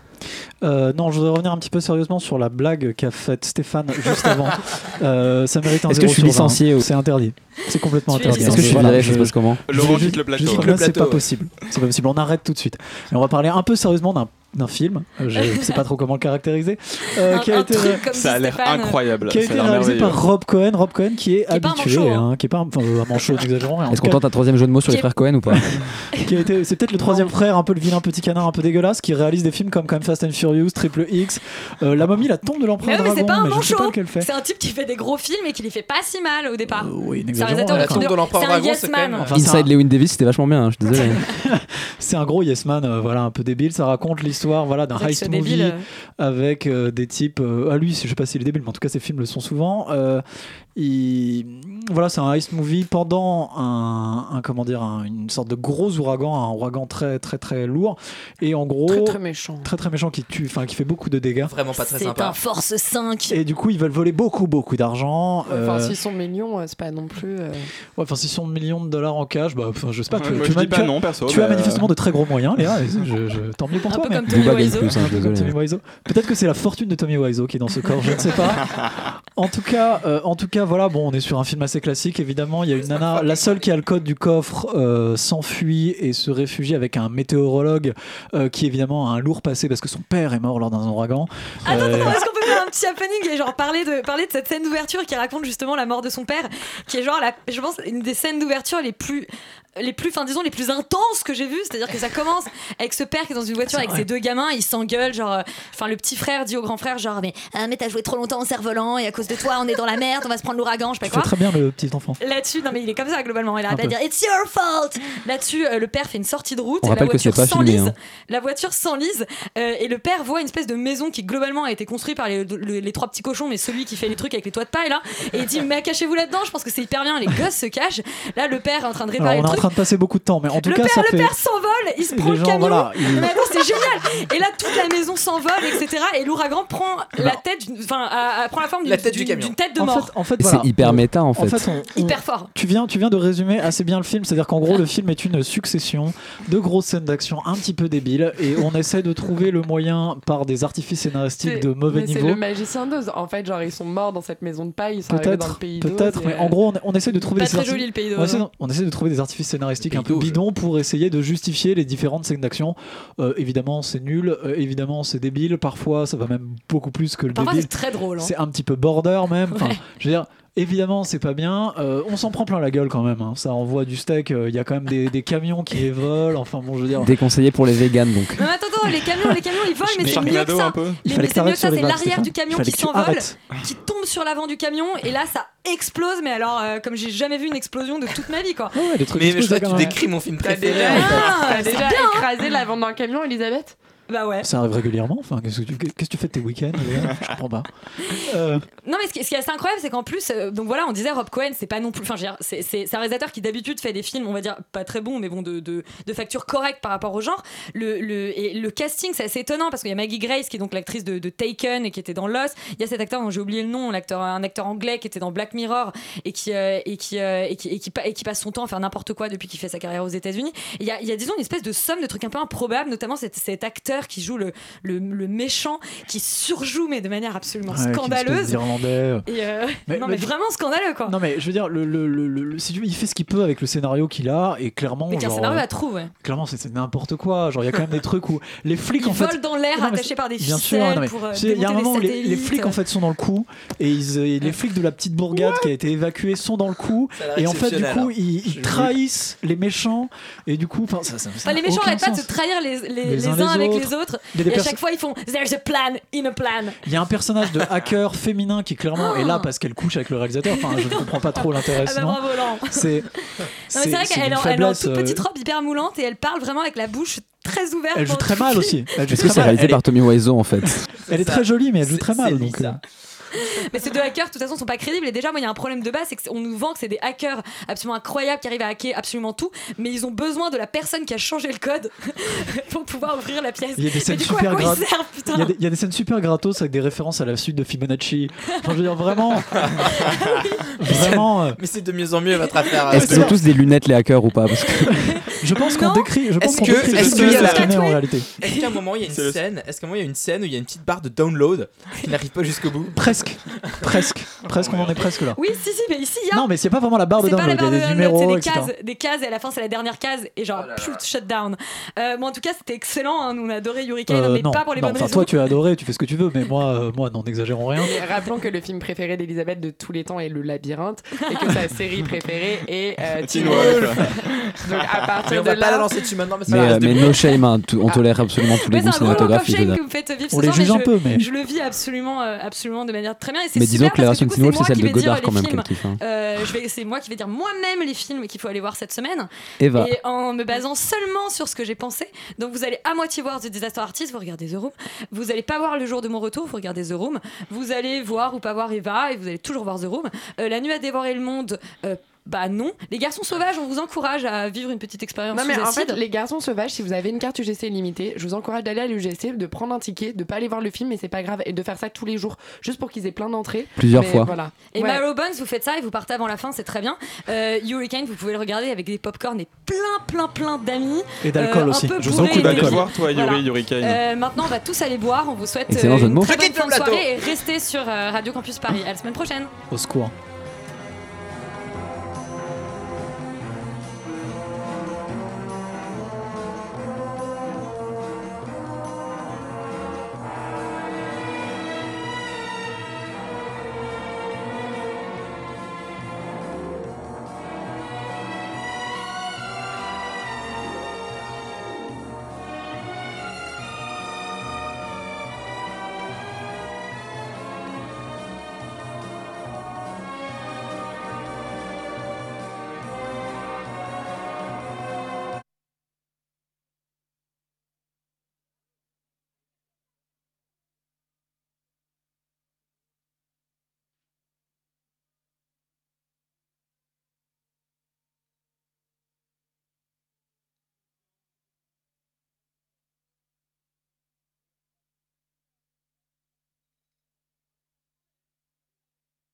Euh, non, je voudrais revenir un petit peu sérieusement sur la blague qu'a faite Stéphane juste avant. (laughs) Euh, ça mérite un Est-ce que je suis sur 20. licencié ou- C'est interdit. C'est complètement interdit. Est-ce que je suis Voilà, viré Ça se passe comment Laurent, je- quitte le plateau. je- C'est pas possible. C'est pas possible. On arrête tout de suite. Et on va parler un peu sérieusement d'un d'un film. Euh, Je (laughs) sais pas trop comment le caractériser. euh, Un- qui a un été Ça a l'air incroyable. qui a été réalisé par Rob Cohen. Rob Cohen qui est Qui est pas un habitué, manchot, hein. qui est pas un, enfin, un manchot, (laughs) n'exagérons rien. En Est-ce qu'on tente un troisième jeu de mots sur les frères Cohen ou pas (laughs) qui a été, c'est peut-être le troisième frère, un peu le vilain petit canard, un peu dégueulasse, qui réalise des films comme, comme Fast and Furious, Triple X, euh, La momie, la tombe de Mais, l'empereur mais c'est dragon, pas un mais sais pas manchot. lequel fait. C'est un type qui fait des gros films et qui les fait pas si mal au départ. oui, c'est un n'exagérons rien. films La tombe de l'empereur C'est un dragon, yes c'est quand même- c'est un- Inside Lewin Davis, c'était vachement bien, hein, je suis désolé. C'est un gros yes man, euh, voilà, un peu débile. Ça raconte l'histoire, voilà, d'un heist movie débile, euh, avec euh, des types. euh, ah lui, je sais pas s'il est débile, mais en tout cas, ces films le sont souvent. Euh, il- voilà, c'est un heist movie pendant un, un- comment dire, un- une sorte de gros ouragan, un ouragan très très très lourd, et en gros Très très méchant. très très méchant qui tue, enfin qui fait beaucoup de dégâts. Vraiment pas très C'est sympa. un Force 5. Et du coup, ils veulent voler beaucoup, beaucoup d'argent. Enfin, euh, s'ils sont millions, euh, c'est pas non plus. euh, Ouais, enfin, 600 millions de dollars en cash, bah, je sais pas. Ouais, tu, moi, tu je m'as- dis pas non, perso, Tu as mais, manifestement euh, de très gros moyens, Léa. et je, je- tant mieux pour Un toi. peu mais- comme Tommy Wiseau. hein, je suis Un peu comme désolé. Tommy Wiseau. Peut-être que c'est la fortune de Tommy Wiseau qui est dans ce corps, je ne sais pas. (laughs) En tout cas, euh, en tout cas, voilà, bon, on est sur un film assez classique. Évidemment, il y a une nana, la seule qui a le code du coffre, euh, s'enfuit et se réfugie avec un météorologue euh, qui évidemment a un lourd passé parce que son père est mort lors d'un ouragan. Attends, Euh, attends, est-ce qu'on peut faire un petit happening et genre parler de, parler de cette scène d'ouverture qui raconte justement la mort de son père, qui est genre, la, je pense, une des scènes d'ouverture les plus, les plus, enfin disons, les plus intenses que j'ai vues. C'est-à-dire que ça commence avec ce père qui est dans une voiture avec ses deux gamins, ils s'engueulent, genre, euh, enfin le petit frère dit au grand frère, genre, mais, ah, mais t'as joué trop longtemps en cerf-volant et à cause de toi, on est dans la merde, on va se prendre l'ouragan, je sais pas quoi. très bien le petit enfant. Là-dessus, non mais il est comme ça globalement, il arrête de dire It's your fault Là-dessus, euh, le père fait une sortie de route, On et la que c'est voiture s'enlise. hein. La voiture s'enlise, euh, et le père voit une espèce de maison qui globalement a été construite par les, le- les trois petits cochons, mais celui qui fait les trucs avec les toits de paille là, et il dit Mais cachez-vous là-dedans, je pense que c'est hyper bien, les gosses se cachent. Là, le père est en train de réparer Alors, le truc. Train de passer beaucoup de temps, mais en tout le cas, père, ça le fait. père s'envole, il se Les prend le gens, camion. voilà, ils- Mais attends, c'est génial. Et là, toute la maison s'envole, etc. Et l'ouragan prend la tête, d'une- enfin, prend la forme d'une tête du tête de En mort. fait, en fait, C'est hyper méta en fait. En fait, on- on- Hyper fort. Tu viens, tu viens de résumer assez bien le film, c'est-à-dire qu'en gros le film est une succession de grosses scènes d'action un petit peu débiles et on essaie de trouver le moyen par des artifices scénaristiques de mauvais mais C'est niveau. le magicien d'Oz. En fait, genre, ils sont morts dans cette maison de paille, ils sont arrivés dans le Peut-être, pays d'Oz. peut-être, mais euh, en gros on, on essaie de trouver Pas des très joli, le pays d'Oz, on essaie de trouver des artifices scénaristiques Le un peu d'Oz. bidons pour essayer de justifier les différentes scènes d'action. Euh, évidemment c'est nul, euh, évidemment c'est débile, parfois ça va même beaucoup plus que le Parfois, débile. c'est très drôle. hein. C'est un petit peu border même. Enfin, Ouais. Je veux dire, évidemment, c'est pas bien. Euh, on s'en prend plein la gueule quand même. hein. Ça envoie du steak. euh, Il y a quand même des, des camions qui (laughs) les volent. Enfin, bon, je veux dire. Déconseillé pour les véganes donc. Non, mais attends, attends, les camions, les camions, ils volent, mais Mais c'est mieux que ça. Les- mais c'est mieux que ça, c'est l'arrière du camion qui s'envole, qui tombe sur l'avant du camion, et là, ça explose. Mais alors, euh, comme j'ai jamais vu une explosion de toute ma vie, quoi. Ouais, des trucs Mais, je tu décris mon film préféré. fait. Ah, t'as déjà hein. écrasé l'avant d'un camion, Elisabeth? Bah ouais. Ça arrive régulièrement. Enfin, qu'est-ce que tu, qu'est-ce que tu fais de tes week-ends Je comprends pas. Euh, Non, mais ce qui, ce qui est assez incroyable, c'est qu'en plus, euh, donc voilà, on disait Rob Cohen, c'est pas non plus. Enfin, c'est c'est- c'est un réalisateur qui d'habitude fait des films, on va dire, pas très bons, mais bon, de, de, de facture correcte par rapport au genre. Le, le, et le casting, c'est assez étonnant parce qu'il y a Maggie Grace, qui est donc l'actrice de, de Taken et qui était dans Lost. Il y a cet acteur dont j'ai oublié le nom, l'acteur, un acteur anglais qui était dans Black Mirror et qui, euh, et qui, et qui, et qui, pa- et qui passe son temps à faire n'importe quoi depuis qu'il fait sa carrière aux États-Unis. Il y a, il y a, disons, une espèce de somme de trucs un peu improbables, notamment cet, cet acteur qui joue le, le, le méchant, qui surjoue, mais de manière absolument ouais, scandaleuse. d'Irlandais. euh. Et euh, Mais- non, mais mais, je- vraiment scandaleux quoi. Non, mais je veux dire, le, le, le, le- si tu veux, il fait ce qu'il peut avec le scénario qu'il a et clairement. mais qu'un genre, scénario euh, à trous, ouais. Clairement, c'est n'importe quoi. Genre, il y a quand même des trucs où les flics Ils en fait. volent dans l'air attachés par des Bien ficelles sûr, non, mais pour euh, tu sais, il y a un moment où les, les flics en fait sont dans le coup et ils, euh, les flics de la petite bourgade qui a été évacuée sont dans le coup et en fait du coup hein. ils, trahissent les méchants et du coup enfin ça, ça, ça Enfin, les méchants aucun arrêtent pas de se trahir les, les, Les les uns uns les avec autres. Les autres. Il y a des Et à chaque fois, ils font There's a plan in a plan. Il y a un personnage de hacker féminin qui clairement est là parce qu'elle couche avec le réalisateur. Enfin, je ne comprends pas trop l'intérêt Ah bah. C'est c'est vrai qu'elle est en- elle toute petite euh, robe hyper moulante et elle parle vraiment avec la bouche très ouverte. Elle joue très mal aussi. Elle joue Est-ce que très c'est mal. réalisé Elle par Tommy Wiseau en fait Elle est très jolie, mais elle joue très mal. Donc, (laughs) Mais ces deux hackers, de toute façon, sont pas crédibles. Et déjà, moi, il y a un problème de base, c'est qu'on nous vend que c'est des hackers absolument incroyables qui arrivent à hacker absolument tout, mais ils ont besoin de la personne qui a changé le code (laughs) pour pouvoir ouvrir la pièce. Il y a des scènes super gratos. Il y, a des- il y a des scènes super gratos avec des références à la suite de Fibonacci. Enfin, je veux dire vraiment. (laughs) vraiment. euh, Mais c'est de mieux en mieux votre affaire. Est-ce qu'ils ont tous des lunettes les hackers ou pas? Parce que Je pense qu'on décrit. Je pense qu'on décrit est-ce ce qu'il y a en réalité. Est-ce qu'à un moment il y a une scène Est-ce qu'à un moment il y a une scène où il y a une petite barre de download qui n'arrive pas jusqu'au bout? Presque, presque, presque. On en est presque là. Oui, si, si, mais ici, il y a. Non, mais c'est pas vraiment la barre de C'est pas la download. Il y a de des numéros, c'est des cases, des cases et à la fin c'est la dernière case et genre pfff, shut down. Euh, bon, en tout cas, c'était excellent. hein, nous on a adoré Hurricane, Euh, mais pas pour les bonnes enfin, raisons. toi tu as adoré, tu fais ce que tu veux, mais moi, euh, moi, non, n'exagérons rien. (laughs) Rappelons que le film préféré d'Elisabeth de tous les temps est Le Labyrinthe et que sa (laughs) série préférée est euh, Teen Wolf. (laughs) Donc à Mais partir on de va pas la là, lancer dessus maintenant, mais mais, euh, no shame, hein, on tolère absolument tous les goûts cinématographiques. On les juge un je, peu, mais- je le vis absolument, euh, absolument de manière très bien. Et c'est Mais super disons que la version Teen Wolf, c'est celle de Godard quand même films. qu'elle kiffe. hein. Euh, c'est moi qui vais dire moi-même les films qu'il faut aller voir cette semaine. Eva. Et en me basant seulement sur ce que j'ai pensé. Donc vous allez à moitié voir The Disaster Artist, vous regardez The Room. Vous allez pas voir Le jour de mon retour, vous regardez The Room. Vous allez voir ou pas voir Eva et vous allez toujours voir The Room. Euh, la nuit a dévoré le monde. euh, bah non. Les garçons sauvages, on vous encourage à vivre une petite expérience Non mais sous en acide. fait les garçons sauvages si vous avez une carte UGC limitée je vous encourage d'aller à l'UGC de prendre un ticket de pas aller voir le film mais c'est pas grave et de faire ça tous les jours juste pour qu'ils aient plein d'entrées Plusieurs Mais fois. voilà Et Ouais. Marrow Bones, vous faites ça et vous partez avant la fin, c'est très bien. Euh, Hurricane, vous pouvez le regarder avec des popcorn et plein, plein, plein d'amis. Et d'alcool Euh, aussi. Je beaucoup et Bah, allez d'alcool. voir, toi, Yuri, Voilà. Hurricane. Euh, maintenant, on va tous aller boire. On vous souhaite euh, jeu de une mots. très bonne fin de soirée et restez sur euh, Radio Campus Paris. À la semaine prochaine. Au secours.